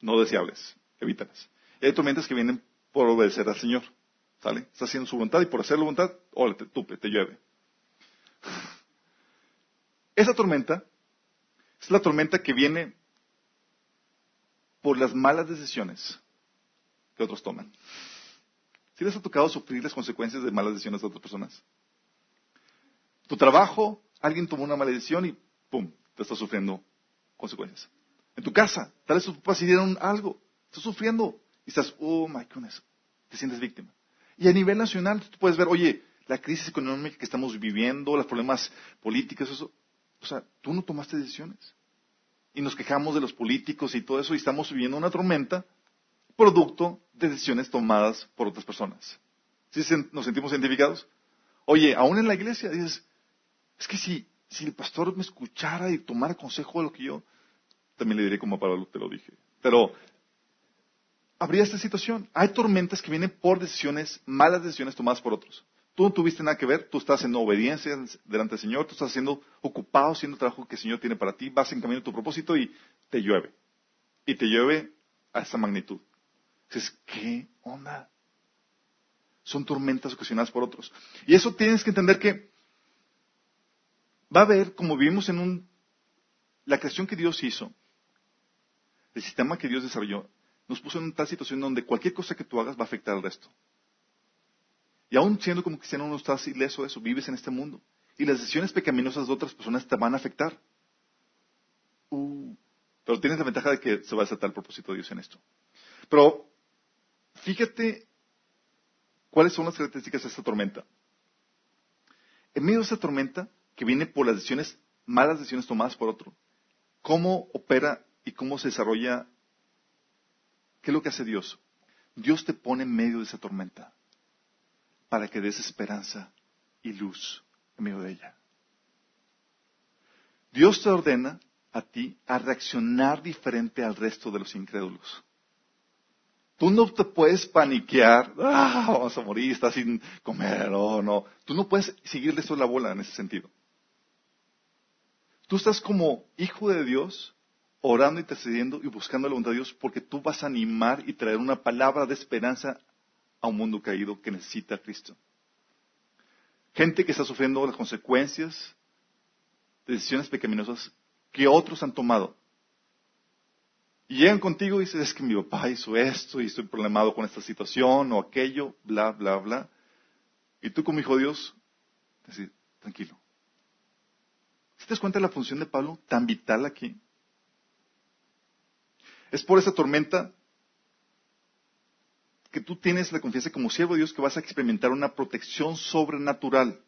No deseables. Evítalas. Y hay tormentas que vienen por obedecer al Señor. ¿Sale? Está haciendo su voluntad y por hacer la voluntad, hola, te tupe, te llueve. Esa tormenta es la tormenta que viene por las malas decisiones que otros toman. ¿Si les ha tocado sufrir las consecuencias de malas decisiones de otras personas? Tu trabajo, alguien tomó una mala decisión y ¡pum! te está sufriendo consecuencias. En tu casa, tal vez tus papás hicieron algo, estás sufriendo y estás, oh my goodness, te sientes víctima. Y a nivel nacional, tú puedes ver, oye, la crisis económica que estamos viviendo, los problemas políticos, eso, o sea, tú no tomaste decisiones. Y nos quejamos de los políticos y todo eso y estamos viviendo una tormenta producto de decisiones tomadas por otras personas. ¿Sí nos sentimos identificados? Oye, aún en la iglesia dices, es que si, si el pastor me escuchara y tomara consejo de lo que yo, también le diré como Pablo te lo dije. Pero habría esta situación. Hay tormentas que vienen por decisiones, malas decisiones tomadas por otros. Tú no tuviste nada que ver, tú estás en obediencia delante del Señor, tú estás siendo ocupado haciendo el trabajo que el Señor tiene para ti, vas en camino a tu propósito y te llueve. Y te llueve a esa magnitud. Dices, ¿qué onda? Son tormentas ocasionadas por otros. Y eso tienes que entender que va a haber, como vivimos en un, la creación que Dios hizo, el sistema que Dios desarrolló, nos puso en tal situación donde cualquier cosa que tú hagas va a afectar al resto. Y aún siendo como cristiano no estás ileso de eso, vives en este mundo. Y las decisiones pecaminosas de otras personas te van a afectar. Uh, pero tienes la ventaja de que se va a aceptar el propósito de Dios en esto. Pero fíjate cuáles son las características de esta tormenta. En medio de esta tormenta, que viene por las decisiones, malas decisiones tomadas por otro, ¿cómo opera y cómo se desarrolla ¿Qué es lo que hace Dios? Dios te pone en medio de esa tormenta para que des esperanza y luz en medio de ella. Dios te ordena a ti a reaccionar diferente al resto de los incrédulos. Tú no te puedes paniquear, ah, vamos a morir, estás sin comer, o no. Tú no puedes seguirle eso la bola en ese sentido. Tú estás como hijo de Dios orando, intercediendo y buscando la voluntad de Dios porque tú vas a animar y traer una palabra de esperanza a un mundo caído que necesita a Cristo. Gente que está sufriendo las consecuencias de decisiones pecaminosas que otros han tomado. Y llegan contigo y dicen, es que mi papá hizo esto y estoy problemado con esta situación o aquello, bla, bla, bla. Y tú como hijo de Dios, tranquilo. ¿Si te das cuenta de la función de Pablo tan vital aquí? Es por esa tormenta que tú tienes la confianza como siervo de Dios que vas a experimentar una protección sobrenatural.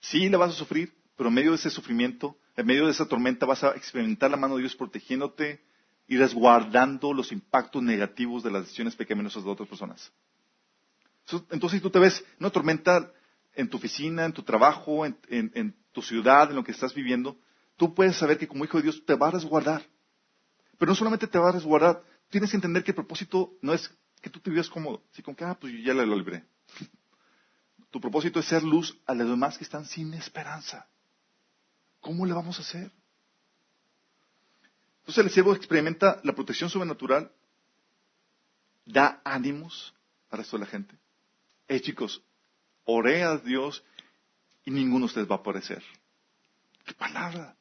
Sí, la vas a sufrir, pero en medio de ese sufrimiento, en medio de esa tormenta vas a experimentar la mano de Dios protegiéndote y resguardando los impactos negativos de las decisiones pecaminosas de otras personas. Entonces, si tú te ves en una tormenta en tu oficina, en tu trabajo, en, en tu ciudad, en lo que estás viviendo, tú puedes saber que como hijo de Dios te va a resguardar. Pero no solamente te va a resguardar, tienes que entender que el propósito no es que tú te vivas cómodo, así como que, ah, pues ya lo libré. [LAUGHS] Tu propósito es ser luz a los demás que están sin esperanza. ¿Cómo le vamos a hacer? Entonces el siervo experimenta la protección sobrenatural, da ánimos al resto de la gente. Hey chicos, oré a Dios y ninguno de ustedes va a aparecer. ¡Qué palabra!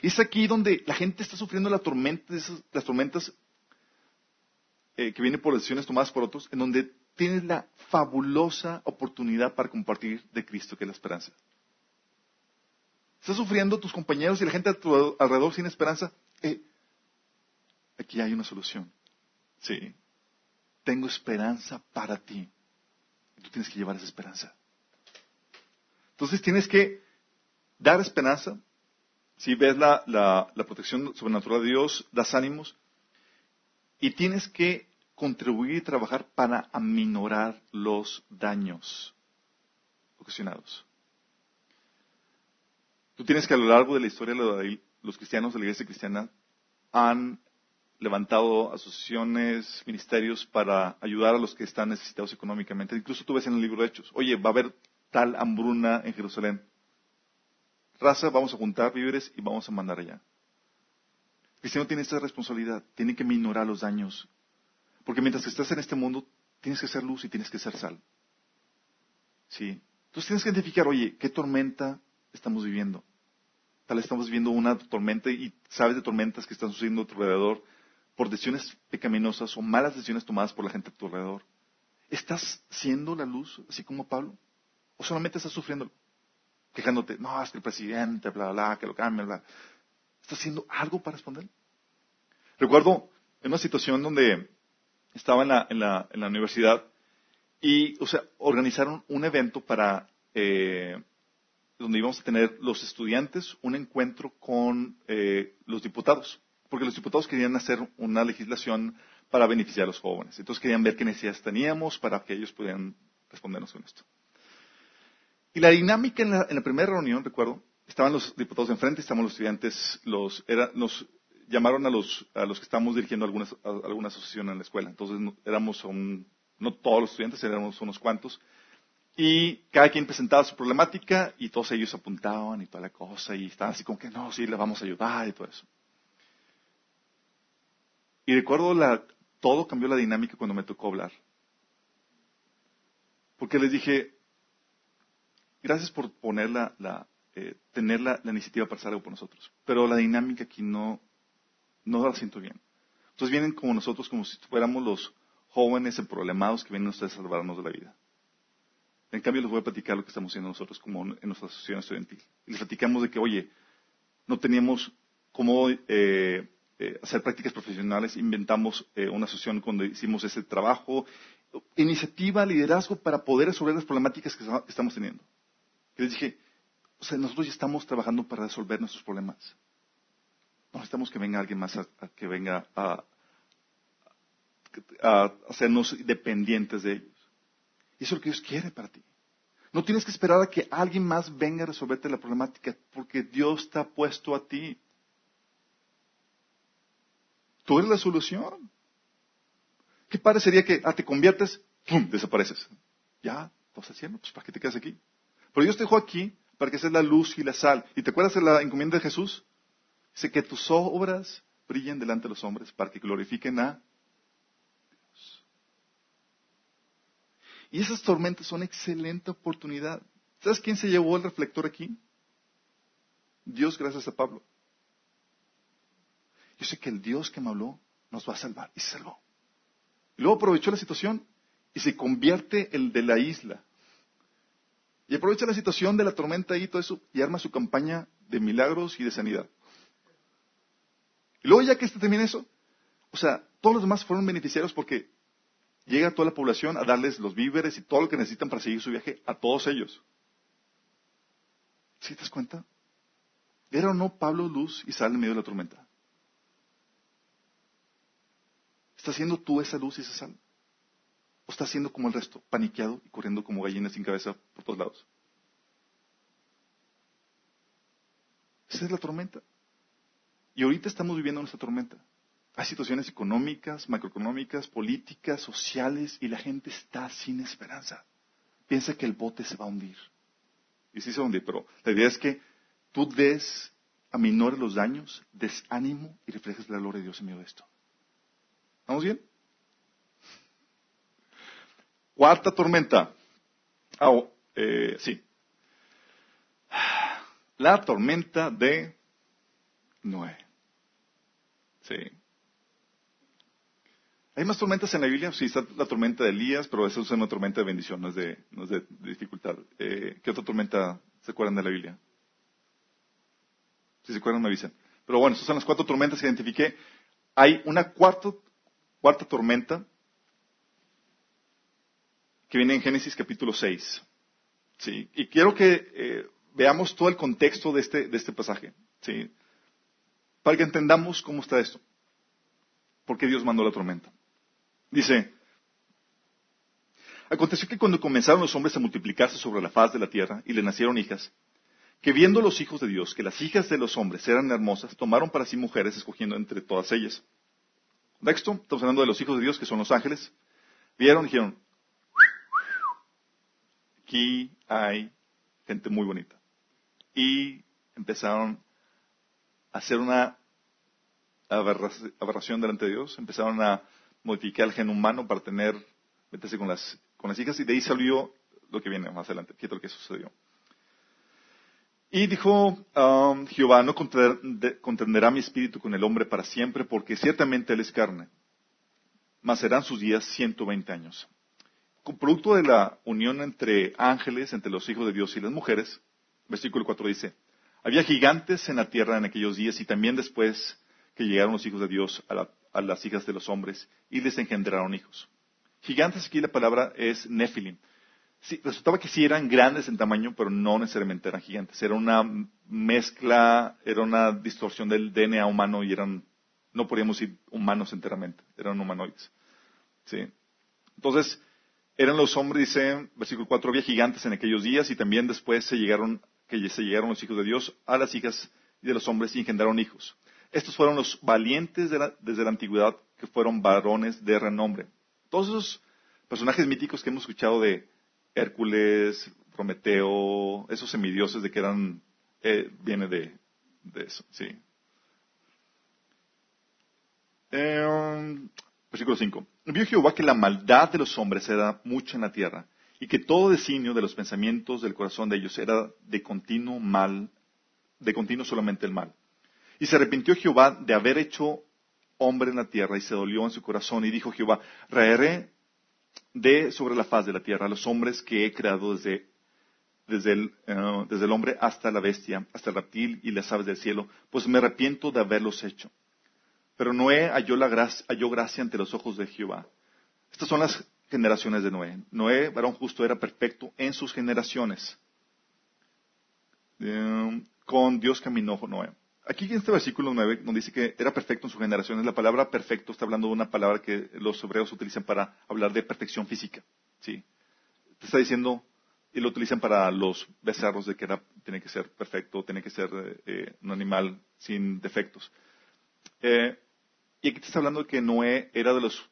Es aquí donde la gente está sufriendo la tormenta, las tormentas eh, que vienen por decisiones tomadas por otros, en donde tienes la fabulosa oportunidad para compartir de Cristo, que es la esperanza. ¿Estás sufriendo tus compañeros y la gente a tu alrededor sin esperanza? Eh, aquí hay una solución. Sí. Tengo esperanza para ti. Tú tienes que llevar esa esperanza. Entonces tienes que dar esperanza. Si ves la, la protección sobrenatural de Dios, das ánimos. Y tienes que contribuir y trabajar para aminorar los daños ocasionados. Tú tienes que a lo largo de la historia los cristianos de la iglesia cristiana han levantado asociaciones, ministerios para ayudar a los que están necesitados económicamente. Incluso tú ves en el libro de Hechos, oye, va a haber tal hambruna en Jerusalén. Raza, vamos a juntar víveres y vamos a mandar allá. Cristiano tiene esta responsabilidad, tiene que minorar los daños. Porque mientras que estás en este mundo, tienes que ser luz y tienes que ser sal. ¿Sí? Entonces tienes que identificar, oye, ¿qué tormenta estamos viviendo. Tal vez estamos viviendo una tormenta y sabes de tormentas que están sucediendo a tu alrededor por decisiones pecaminosas o malas decisiones tomadas por la gente a tu alrededor. ¿Estás siendo la luz, así como Pablo? ¿O solamente estás sufriendo, quejándote, no, es que el presidente, bla, bla, que lo cambie, bla? ¿Estás haciendo algo para responder? Recuerdo en una situación donde estaba en la, en la, en la universidad y, o sea, organizaron un evento para eh, donde íbamos a tener los estudiantes un encuentro con eh, los diputados, porque los diputados querían hacer una legislación para beneficiar a los jóvenes. Entonces querían ver qué necesidades teníamos para que ellos pudieran respondernos con esto. Y la dinámica en la, primera reunión, recuerdo, estaban los diputados enfrente, estaban los estudiantes, los, nos llamaron a los, que estábamos dirigiendo alguna asociación en la escuela. Entonces éramos no todos los estudiantes, éramos unos cuantos. Y cada quien presentaba su problemática y todos ellos apuntaban y toda la cosa y estaban así como que no, sí, le vamos a ayudar y todo eso. Y recuerdo la, todo cambió la dinámica cuando me tocó hablar. Porque les dije, gracias por poner la, eh, tener la, iniciativa para hacer algo por nosotros. Pero la dinámica aquí no, no la siento bien. Entonces vienen como nosotros, como si fuéramos los jóvenes problemados que vienen ustedes a salvarnos de la vida. En cambio, les voy a platicar lo que estamos haciendo nosotros como en nuestra asociación estudiantil. Les platicamos de que, oye, no teníamos cómo eh, eh, hacer prácticas profesionales, inventamos eh, una asociación cuando hicimos ese trabajo, iniciativa, liderazgo para poder resolver las problemáticas que estamos teniendo. Y les dije, o sea, nosotros ya estamos trabajando para resolver nuestros problemas. No necesitamos que venga alguien más a, que venga a hacernos dependientes de ellos. Y eso es lo que Dios quiere para ti. No tienes que esperar a que alguien más venga a resolverte la problemática, porque Dios te ha puesto a ti. Tú eres la solución. ¿Qué parecería que ah, te conviertes, ¡pum!, desapareces? Ya, estás haciendo, pues ¿para qué te quedas aquí? Pero Dios te dejó aquí para que la luz y la sal. ¿Y te acuerdas de la encomienda de Jesús? Dice que tus obras brillen delante de los hombres para que glorifiquen a Y esas tormentas son excelente oportunidad. ¿Sabes quién se llevó el reflector aquí? Dios gracias a Pablo. Yo sé que el Dios que me habló nos va a salvar. Y se salvó. Y luego aprovechó la situación y se convierte el de la isla. Y aprovecha la situación de la tormenta y todo eso y arma su campaña de milagros y de sanidad. Y luego ya que este termina eso, o sea, todos los demás fueron beneficiarios porque llega toda la población a darles los víveres y todo lo que necesitan para seguir su viaje a todos ellos. ¿Sí te das cuenta? ¿Era o no Pablo luz y sal en medio de la tormenta? ¿Estás siendo tú esa luz y esa sal? ¿O estás siendo como el resto, paniqueado y corriendo como gallinas sin cabeza por todos lados? Esa es la tormenta. Y ahorita estamos viviendo nuestra tormenta. Hay situaciones económicas, macroeconómicas, políticas, sociales, y la gente está sin esperanza. Piensa que el bote se va a hundir. Y sí se va a hundir, pero la idea es que tú des, aminores los daños, des ánimo y reflejes la gloria de Dios en medio de esto. ¿Vamos bien? Cuarta tormenta. Ah, oh, eh, sí. la tormenta de Noé. Sí. ¿Hay más tormentas en la Biblia? Sí, está la tormenta de Elías, pero esa es una tormenta de bendición, no es de, no es de, dificultad. Eh, ¿Qué otra tormenta se acuerdan de la Biblia? Si se acuerdan, me avisan. Pero bueno, esas son las cuatro tormentas que identifiqué. Hay una cuarta tormenta que viene en Génesis capítulo 6. ¿sí? Y quiero que eh, veamos todo el contexto de este, de este pasaje. ¿sí? Para que entendamos cómo está esto. ¿Por qué Dios mandó la tormenta? Dice, aconteció que cuando comenzaron los hombres a multiplicarse sobre la faz de la tierra y le nacieron hijas, que viendo los hijos de Dios que las hijas de los hombres eran hermosas, tomaron para sí mujeres escogiendo entre todas ellas. Texto, estamos hablando de los hijos de Dios que son los ángeles. Vieron, dijeron, aquí hay gente muy bonita. Y empezaron a hacer una aberración delante de Dios, empezaron a modificar el gen humano para tener, meterse con las, con las hijas y de ahí salió lo que viene más adelante. Fíjate lo que sucedió. Y dijo um, Jehová, no contenderá mi espíritu con el hombre para siempre, porque ciertamente él es carne, mas serán sus días ciento veinte años. Producto de la unión entre ángeles, entre los hijos de Dios y las mujeres, versículo 4 dice, había gigantes en la tierra en aquellos días y también después que llegaron los hijos de Dios a la a las hijas de los hombres y les engendraron hijos. Gigantes aquí la palabra es Nephilim. resultaba que sí eran grandes en tamaño, pero no necesariamente eran gigantes. Era una mezcla, era una distorsión del DNA humano y eran, no podríamos decir humanos enteramente, eran humanoides. ¿Sí? Entonces, eran los hombres, dice, versículo 4, había gigantes en aquellos días y también después se llegaron, que se llegaron los hijos de Dios a las hijas de los hombres y engendraron hijos. Estos fueron los valientes desde la antigüedad que fueron varones de renombre. Todos esos personajes míticos que hemos escuchado de Hércules, Prometeo, esos semidioses de que eran, eh, viene de, eso, sí. Em, versículo 5. Vio Jehová que la maldad de los hombres era mucha en la tierra y que todo designio de los pensamientos del corazón de ellos era de continuo mal, de continuo solamente el mal. Y se arrepintió Jehová de haber hecho hombre en la tierra y se dolió en su corazón y dijo Jehová, raeré de sobre la faz de la tierra a los hombres que he creado desde, el, eh, desde el hombre hasta la bestia, hasta el reptil y las aves del cielo, pues me arrepiento de haberlos hecho. Pero Noé halló, gracia, ante los ojos de Jehová. Estas son las generaciones de Noé. Noé, varón justo, era perfecto en sus generaciones. Eh, con Dios caminó Noé. Aquí en este versículo 9, donde dice que era perfecto en su generación, la palabra perfecto está hablando de una palabra que los hebreos utilizan para hablar de perfección física. ¿sí? Te está diciendo, y lo utilizan para los becerros de que tiene que ser perfecto, tiene que ser eh, un animal sin defectos. Eh, y aquí te está hablando de que Noé era de los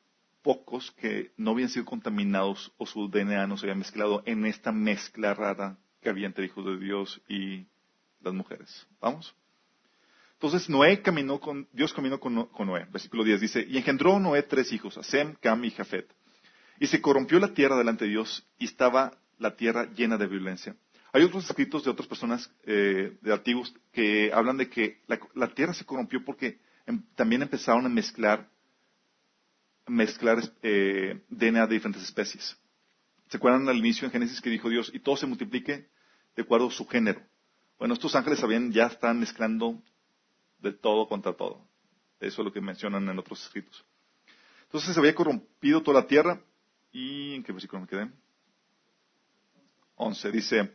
pocos que no habían sido contaminados o su DNA no se había mezclado en esta mezcla rara que había entre hijos de Dios y las mujeres. ¿Vamos? Entonces Noé caminó con, Dios caminó con, Noé. Versículo 10 dice, y engendró Noé tres hijos, a Sem, Cam y Jafet. Y se corrompió la tierra delante de Dios y estaba la tierra llena de violencia. Hay otros escritos de otras personas eh, de antiguos que hablan de que la, tierra se corrompió porque también empezaron a mezclar, mezclar eh, DNA de diferentes especies. ¿Se acuerdan al inicio en Génesis que dijo Dios, y todo se multiplique de acuerdo a su género? Bueno, estos ángeles sabían, ya están mezclando de todo contra todo. Eso es lo que mencionan en otros escritos. Entonces se había corrompido toda la tierra. ¿Y en qué versículo me quedé? 11. Dice,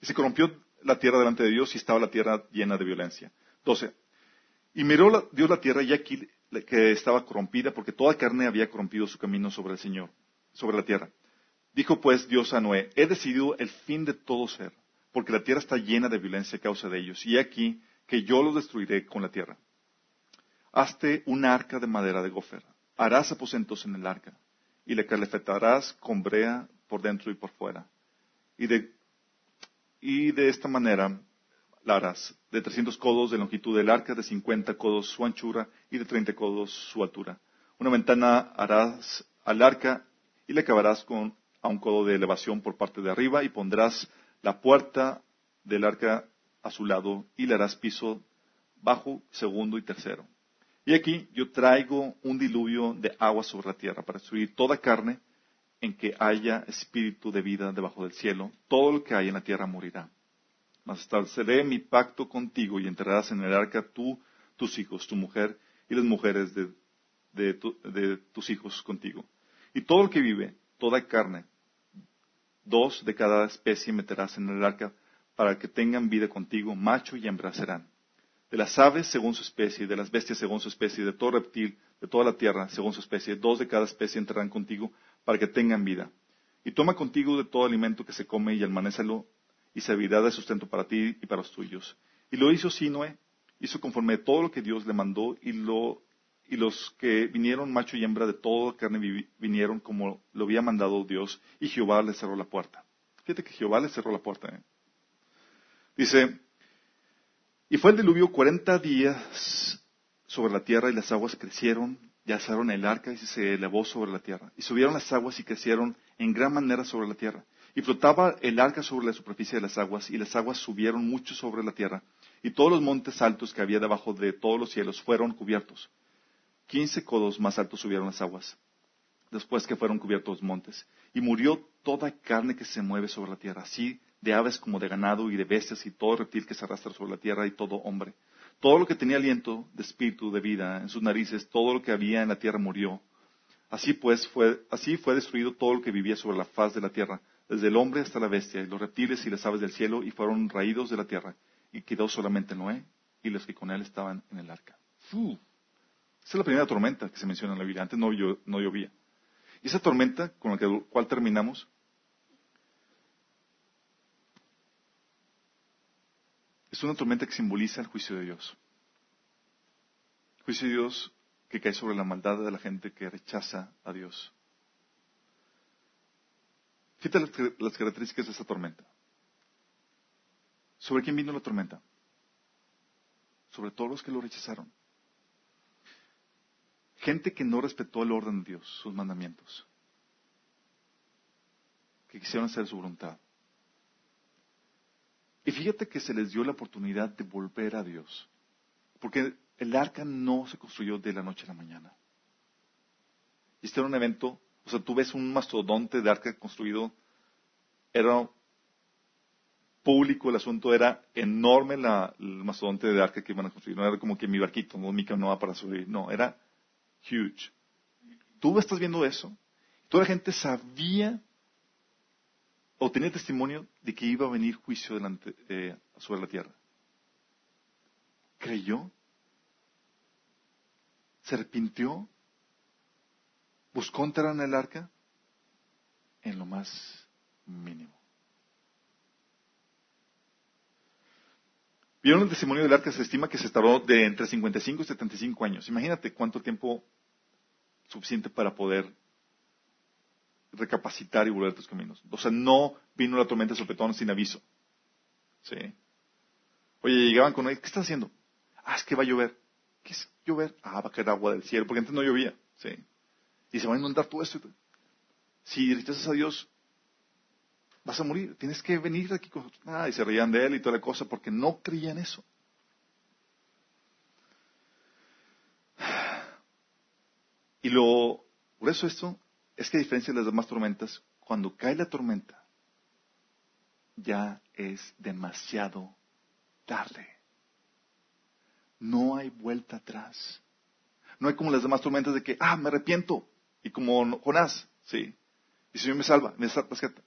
y se corrompió la tierra delante de Dios y estaba la tierra llena de violencia. 12. Y miró Dios la tierra y aquí que estaba corrompida porque toda carne había corrompido su camino sobre el Señor, sobre la tierra. Dijo pues Dios a Noé, he decidido el fin de todo ser, porque la tierra está llena de violencia a causa de ellos. Y aquí que yo los destruiré con la tierra. Hazte un arca de madera de gofer. Harás aposentos en el arca y le calefetarás con brea por dentro y por fuera. Y de, y de esta manera la harás de 300 codos de longitud del arca, de 50 codos su anchura y de 30 codos su altura. Una ventana harás al arca y le acabarás con a un codo de elevación por parte de arriba y pondrás la puerta del arca a su lado y le harás piso bajo, segundo y tercero. Y aquí yo traigo un diluvio de agua sobre la tierra para destruir toda carne en que haya espíritu de vida debajo del cielo. Todo lo que hay en la tierra morirá. Mas estableceré mi pacto contigo y enterrarás en el arca tú, tus hijos, tu mujer y las mujeres de, tus hijos contigo. Y todo lo que vive, toda carne, dos de cada especie meterás en el arca para que tengan vida contigo, macho y hembra serán. De las aves según su especie, de las bestias según su especie, de todo reptil, de toda la tierra según su especie, dos de cada especie entrarán contigo para que tengan vida. Y toma contigo de todo alimento que se come y almanézalo y servirá de sustento para ti y para los tuyos. Y lo hizo Sinoé, hizo conforme a todo lo que Dios le mandó y lo y los que vinieron, macho y hembra de toda carne, vinieron como lo había mandado Dios, y Jehová les cerró la puerta. Fíjate que Jehová les cerró la puerta. ¿eh? Dice, y fue el diluvio cuarenta días sobre la tierra, y las aguas crecieron, y alzaron el arca, y se elevó sobre la tierra. Y subieron las aguas y crecieron en gran manera sobre la tierra. Y flotaba el arca sobre la superficie de las aguas, y las aguas subieron mucho sobre la tierra, y todos los montes altos que había debajo de todos los cielos fueron cubiertos. Quince codos más altos subieron las aguas, después que fueron cubiertos los montes. Y murió toda carne que se mueve sobre la tierra, así de aves como de ganado y de bestias y todo reptil que se arrastra sobre la tierra y todo hombre. Todo lo que tenía aliento de espíritu, de vida en sus narices, todo lo que había en la tierra murió. Así pues fue, así fue destruido todo lo que vivía sobre la faz de la tierra, desde el hombre hasta la bestia, y los reptiles y las aves del cielo, y fueron raídos de la tierra. Y quedó solamente Noé y los que con él estaban en el arca. Esa es la primera tormenta que se menciona en la Biblia. Antes no, llovía. Y esa tormenta con la cual terminamos es una tormenta que simboliza el juicio de Dios. Juicio de Dios que cae sobre la maldad de la gente que rechaza a Dios. Fíjate las características de esta tormenta. ¿Sobre quién vino la tormenta? Sobre todos los que lo rechazaron. Gente que no respetó el orden de Dios, sus mandamientos. Que quisieron hacer su voluntad. Y fíjate que se les dio la oportunidad de volver a Dios. Porque el arca no se construyó de la noche a la mañana. Este era un evento, o sea, tú ves un mastodonte de arca construido, era público, el asunto era enorme el mastodonte de arca que iban a construir. No era como que mi barquito, no mi canoa para subir. No, era huge. Tú estás viendo eso. Toda la gente sabía o tenía testimonio de que iba a venir juicio delante, eh, sobre la tierra. ¿Creyó? ¿Se arrepintió? ¿Buscó entrar en el arca? En lo más mínimo. ¿Vieron el testimonio del arca? Se estima que se tardó de entre 55 y 75 años. Imagínate cuánto tiempo suficiente para poder recapacitar y volver a tus caminos. O sea, no vino la tormenta sopetón sin aviso. ¿Sí? Oye, llegaban con ¿qué estás haciendo? Ah, es que va a llover. ¿Qué es llover? Ah, va a caer agua del cielo, porque antes no llovía. ¿Sí? Y se va a inundar todo esto. Si rechazas a Dios, vas a morir. Tienes que venir aquí con Ah, y se reían de él y toda la cosa porque no creían eso. Y lo, por eso esto es que a diferencia de las demás tormentas, cuando cae la tormenta, ya es demasiado tarde. No hay vuelta atrás. No hay como las demás tormentas de que, ah, me arrepiento. Y como Jonás, sí. Y Señor me salva, me rescata.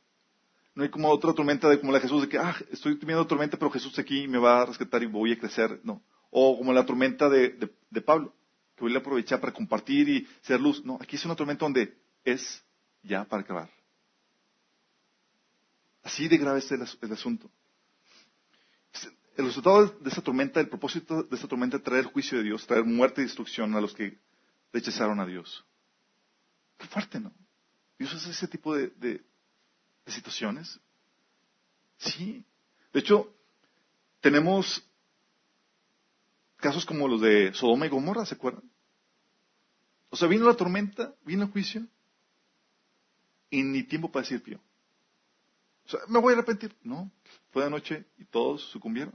No hay como otra tormenta de como la de Jesús de que, ah, estoy teniendo tormenta, pero Jesús aquí me va a rescatar y voy a crecer. No. O como la tormenta de Pablo que voy a aprovechar para compartir y ser luz. No, aquí es una tormenta donde es ya para acabar. Así de grave es el, asunto. El resultado de esta tormenta, el propósito de esta tormenta es traer juicio de Dios, traer muerte y destrucción a los que rechazaron a Dios. Qué fuerte, ¿no? Dios hace ese tipo de, de situaciones. Sí. De hecho, tenemos casos como los de Sodoma y Gomorra, ¿se acuerdan? O sea, vino la tormenta, vino el juicio, y ni tiempo para decir pío. O sea, me voy a arrepentir. No, fue de noche y todos sucumbieron.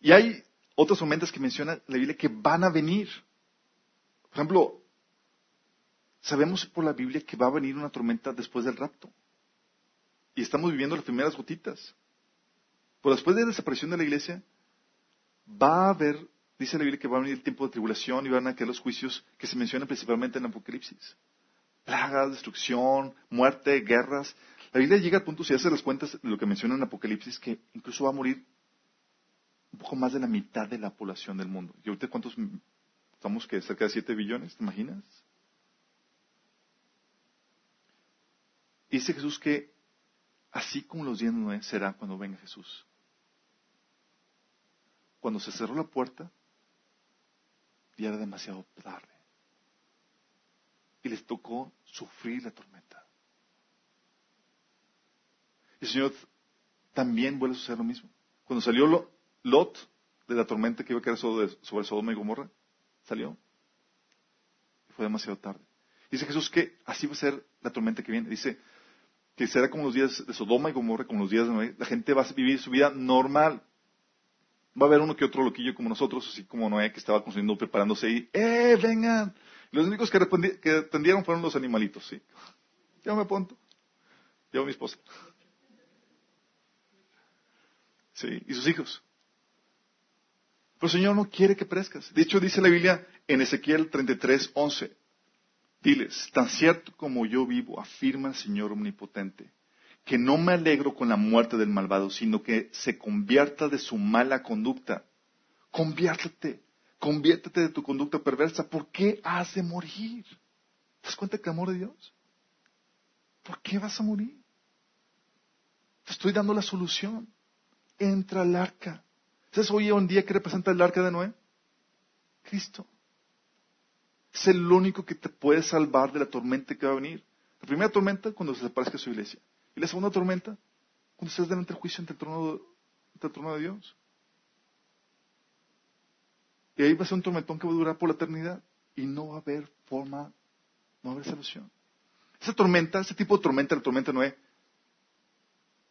Y hay otras tormentas que menciona la Biblia que van a venir. Por ejemplo, sabemos por la Biblia que va a venir una tormenta después del rapto. Y estamos viviendo las primeras gotitas. Pero después de la desaparición de la iglesia, va a haber, dice la Biblia, que va a venir el tiempo de tribulación y van a quedar los juicios que se mencionan principalmente en Apocalipsis. Plagas, destrucción, muerte, guerras. La Biblia llega al punto, si hace las cuentas de lo que menciona en Apocalipsis, que incluso va a morir un poco más de la mitad de la población del mundo. ¿Y ahorita cuántos? Estamos que cerca de 7 billones, ¿te imaginas? Dice Jesús que así como los días de Noé será cuando venga Jesús. Cuando se cerró la puerta, ya era demasiado tarde. Y les tocó sufrir la tormenta. Y el Señor también vuelve a suceder lo mismo. Cuando salió Lot de la tormenta que iba a caer sobre, Sodoma y Gomorra, salió. Y fue demasiado tarde. Dice Jesús que así va a ser la tormenta que viene. Dice que será como los días de Sodoma y Gomorra, como los días de Noé. La gente va a vivir su vida normal. Va a haber uno que otro loquillo como nosotros, así como Noé, que estaba construyendo, preparándose ahí. ¡Eh, vengan! Los únicos que, que atendieron fueron los animalitos, sí. Ya me apunto. A mi esposa. Sí, y sus hijos. Pero el Señor no quiere que perezcas. De hecho, dice la Biblia en Ezequiel 33, 11. Diles, tan cierto como yo vivo, afirma el Señor omnipotente, que no me alegro con la muerte del malvado, sino que se convierta de su mala conducta. Conviértete, conviértete de tu conducta perversa. ¿Por qué has de morir? ¿Te das cuenta que amor de Dios? ¿Por qué vas a morir? Te estoy dando la solución. Entra al arca. ¿Sabes hoy un día que representa el arca de Noé? Cristo. Es el único que te puede salvar de la tormenta que va a venir. La primera tormenta cuando se desaparezca su iglesia. Y la segunda tormenta cuando estés delante del juicio ante el trono de, el trono de Dios. Y ahí va a ser un tormentón que va a durar por la eternidad. Y no va a haber forma, no va a haber solución. Esa tormenta, ese tipo de tormenta, la tormenta Noé,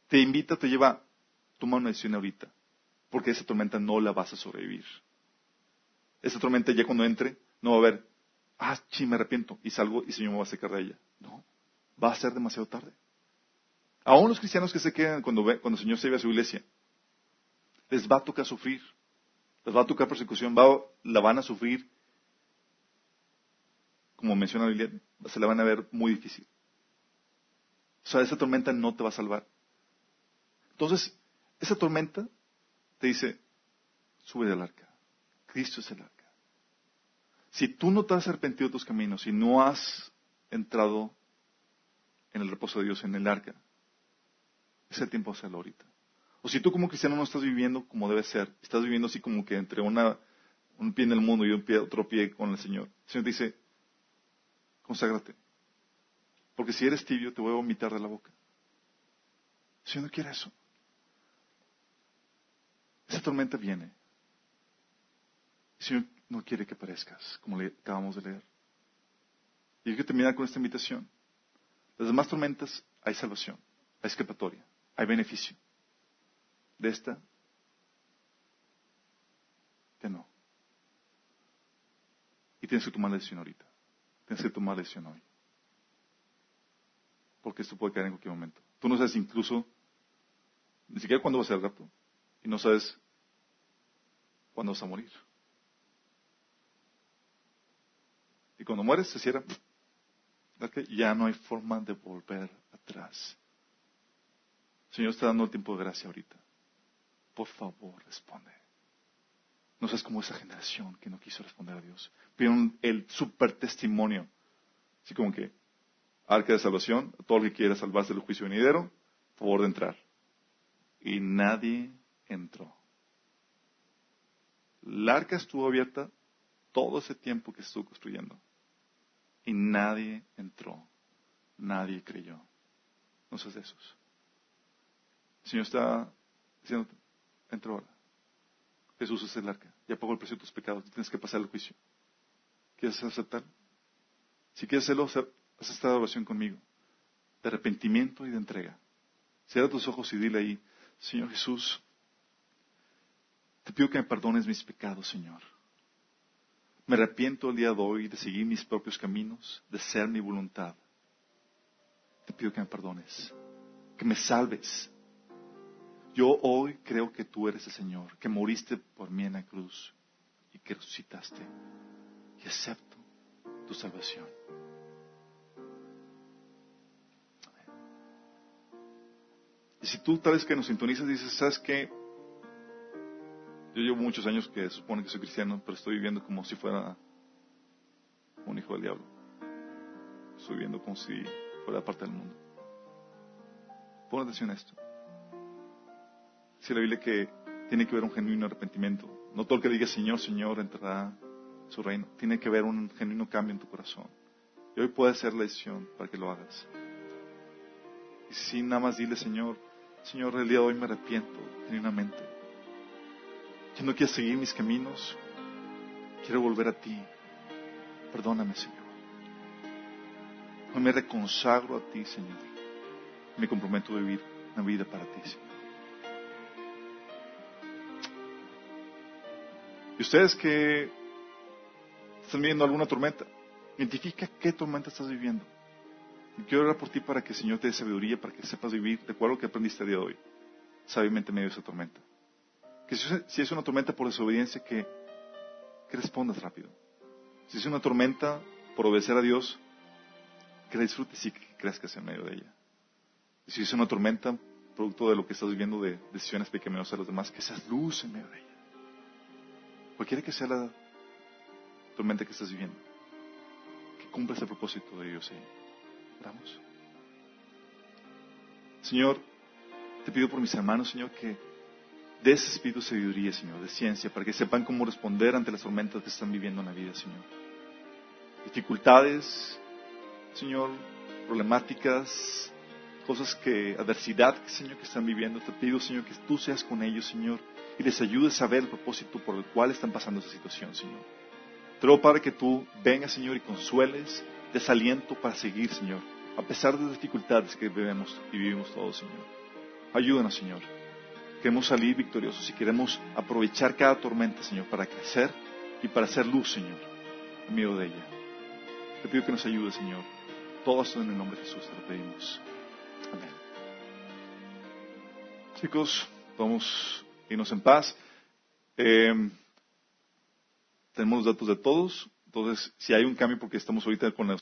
te invita, te lleva, toma una decisión ahorita porque esa tormenta no la vas a sobrevivir. Esa tormenta ya cuando entre, no va a haber, ah, sí, me arrepiento y salgo y el Señor me va a sacar de ella. No, va a ser demasiado tarde. Aún los cristianos que se quedan cuando, cuando el Señor se ve a su iglesia, les va a tocar sufrir, les va a tocar persecución, la van a sufrir, como menciona la Biblia, se la van a ver muy difícil. O sea, esa tormenta no te va a salvar. Entonces, esa tormenta te dice, sube del arca. Cristo es el arca. Si tú no te has arrepentido de tus caminos y no has entrado en el reposo de Dios, en el arca, es el tiempo de hacerlo ahorita. O si tú como cristiano no estás viviendo como debe ser, estás viviendo así como que entre un pie en el mundo y un otro pie con el Señor, el Señor te dice, conságrate. Porque si eres tibio te voy a vomitar de la boca. El Señor no quiere eso. Esa tormenta viene. El Señor no quiere que parezcas, como le acabamos de leer. Y hay que terminar con esta invitación. Las demás tormentas hay salvación, hay escapatoria, hay beneficio. De esta, que no. Y tienes que tomar la decisión ahorita. Tienes que tomar la decisión hoy. Porque esto puede caer en cualquier momento. Tú no sabes incluso, ni siquiera cuándo va a ser el rapto y no sabes cuándo vas a morir. Y cuando mueres se cierra, ya no hay forma de volver atrás. El Señor está dando el tiempo de gracia ahorita. Por favor, responde. No seas como esa generación que no quiso responder a Dios. Pidieron el super testimonio. Así como que, arca de salvación, todo el que quiera salvarse del juicio venidero, favor de entrar. Y nadie entró. La arca estuvo abierta todo ese tiempo que estuvo construyendo. Y nadie entró. Nadie creyó. No seas de esos. El Señor está diciendo, entró ahora. Jesús es el arca. Ya pagó el precio de tus pecados. Tienes que pasar el juicio. ¿Quieres aceptar? Si quieres hacerlo, haz esta oración conmigo. De arrepentimiento y de entrega. Cierra tus ojos y dile ahí, Señor Jesús, Te pido que me perdones mis pecados, Señor. Me arrepiento el día de hoy de seguir mis propios caminos, de ser mi voluntad. Te pido que me perdones, que me salves. Yo hoy creo que tú eres el Señor, que moriste por mí en la cruz y que resucitaste. Y acepto tu salvación. Y si tú tal vez que nos sintonizas dices, ¿sabes qué? Yo llevo muchos años que supone que soy cristiano, pero estoy viviendo como si fuera un hijo del diablo. Estoy viviendo como si fuera parte del mundo. Pon atención a esto. Dice la Biblia que tiene que haber un genuino arrepentimiento. No todo el que diga Señor, Señor entrará en su reino. Tiene que haber un genuino cambio en tu corazón. Y hoy puede ser la decisión para que lo hagas. Y si nada más dile, Señor, Señor, el día de hoy me arrepiento genuinamente yo no quiero seguir mis caminos. Quiero volver a ti. Perdóname, Señor. Hoy me reconsagro a ti, Señor. Me comprometo a vivir una vida para ti, Señor. Y ustedes que están viviendo alguna tormenta, identifica qué tormenta estás viviendo. Y quiero orar por ti para que el Señor te dé sabiduría, para que sepas vivir de acuerdo a lo que aprendiste el día de hoy, sabiamente en medio de esa tormenta. Que si es una tormenta por desobediencia, que, que respondas rápido. Si es una tormenta por obedecer a Dios, que la disfrutes y que crezcas en medio de ella. Y si es una tormenta producto de lo que estás viviendo de decisiones pecaminosas a los demás, que seas luz en medio de ella. Cualquiera que sea la tormenta que estás viviendo, que cumpla ese propósito de Dios. Oramos. Señor, te pido por mis hermanos, Señor, que de ese espíritu de sabiduría, Señor, de ciencia, para que sepan cómo responder ante las tormentas que están viviendo en la vida, Señor. Dificultades, Señor, problemáticas, cosas que, adversidad, Señor, que están viviendo. Te pido, Señor, que tú seas con ellos, Señor, y les ayudes a ver el propósito por el cual están pasando esa situación, Señor. Te ruego, Padre, que tú vengas, Señor, y consueles, desaliento para seguir, Señor, a pesar de las dificultades que vivimos y vivimos todos, Señor. Ayúdanos, Señor Queremos salir victoriosos y queremos aprovechar cada tormenta, Señor, para crecer y para hacer luz, Señor, en medio de ella. Te pido que nos ayude, Señor. Todo esto en el nombre de Jesús te lo pedimos. Amén. Chicos, vamos a irnos en paz. Eh, tenemos los datos de todos. Entonces, si hay un cambio, porque estamos ahorita con la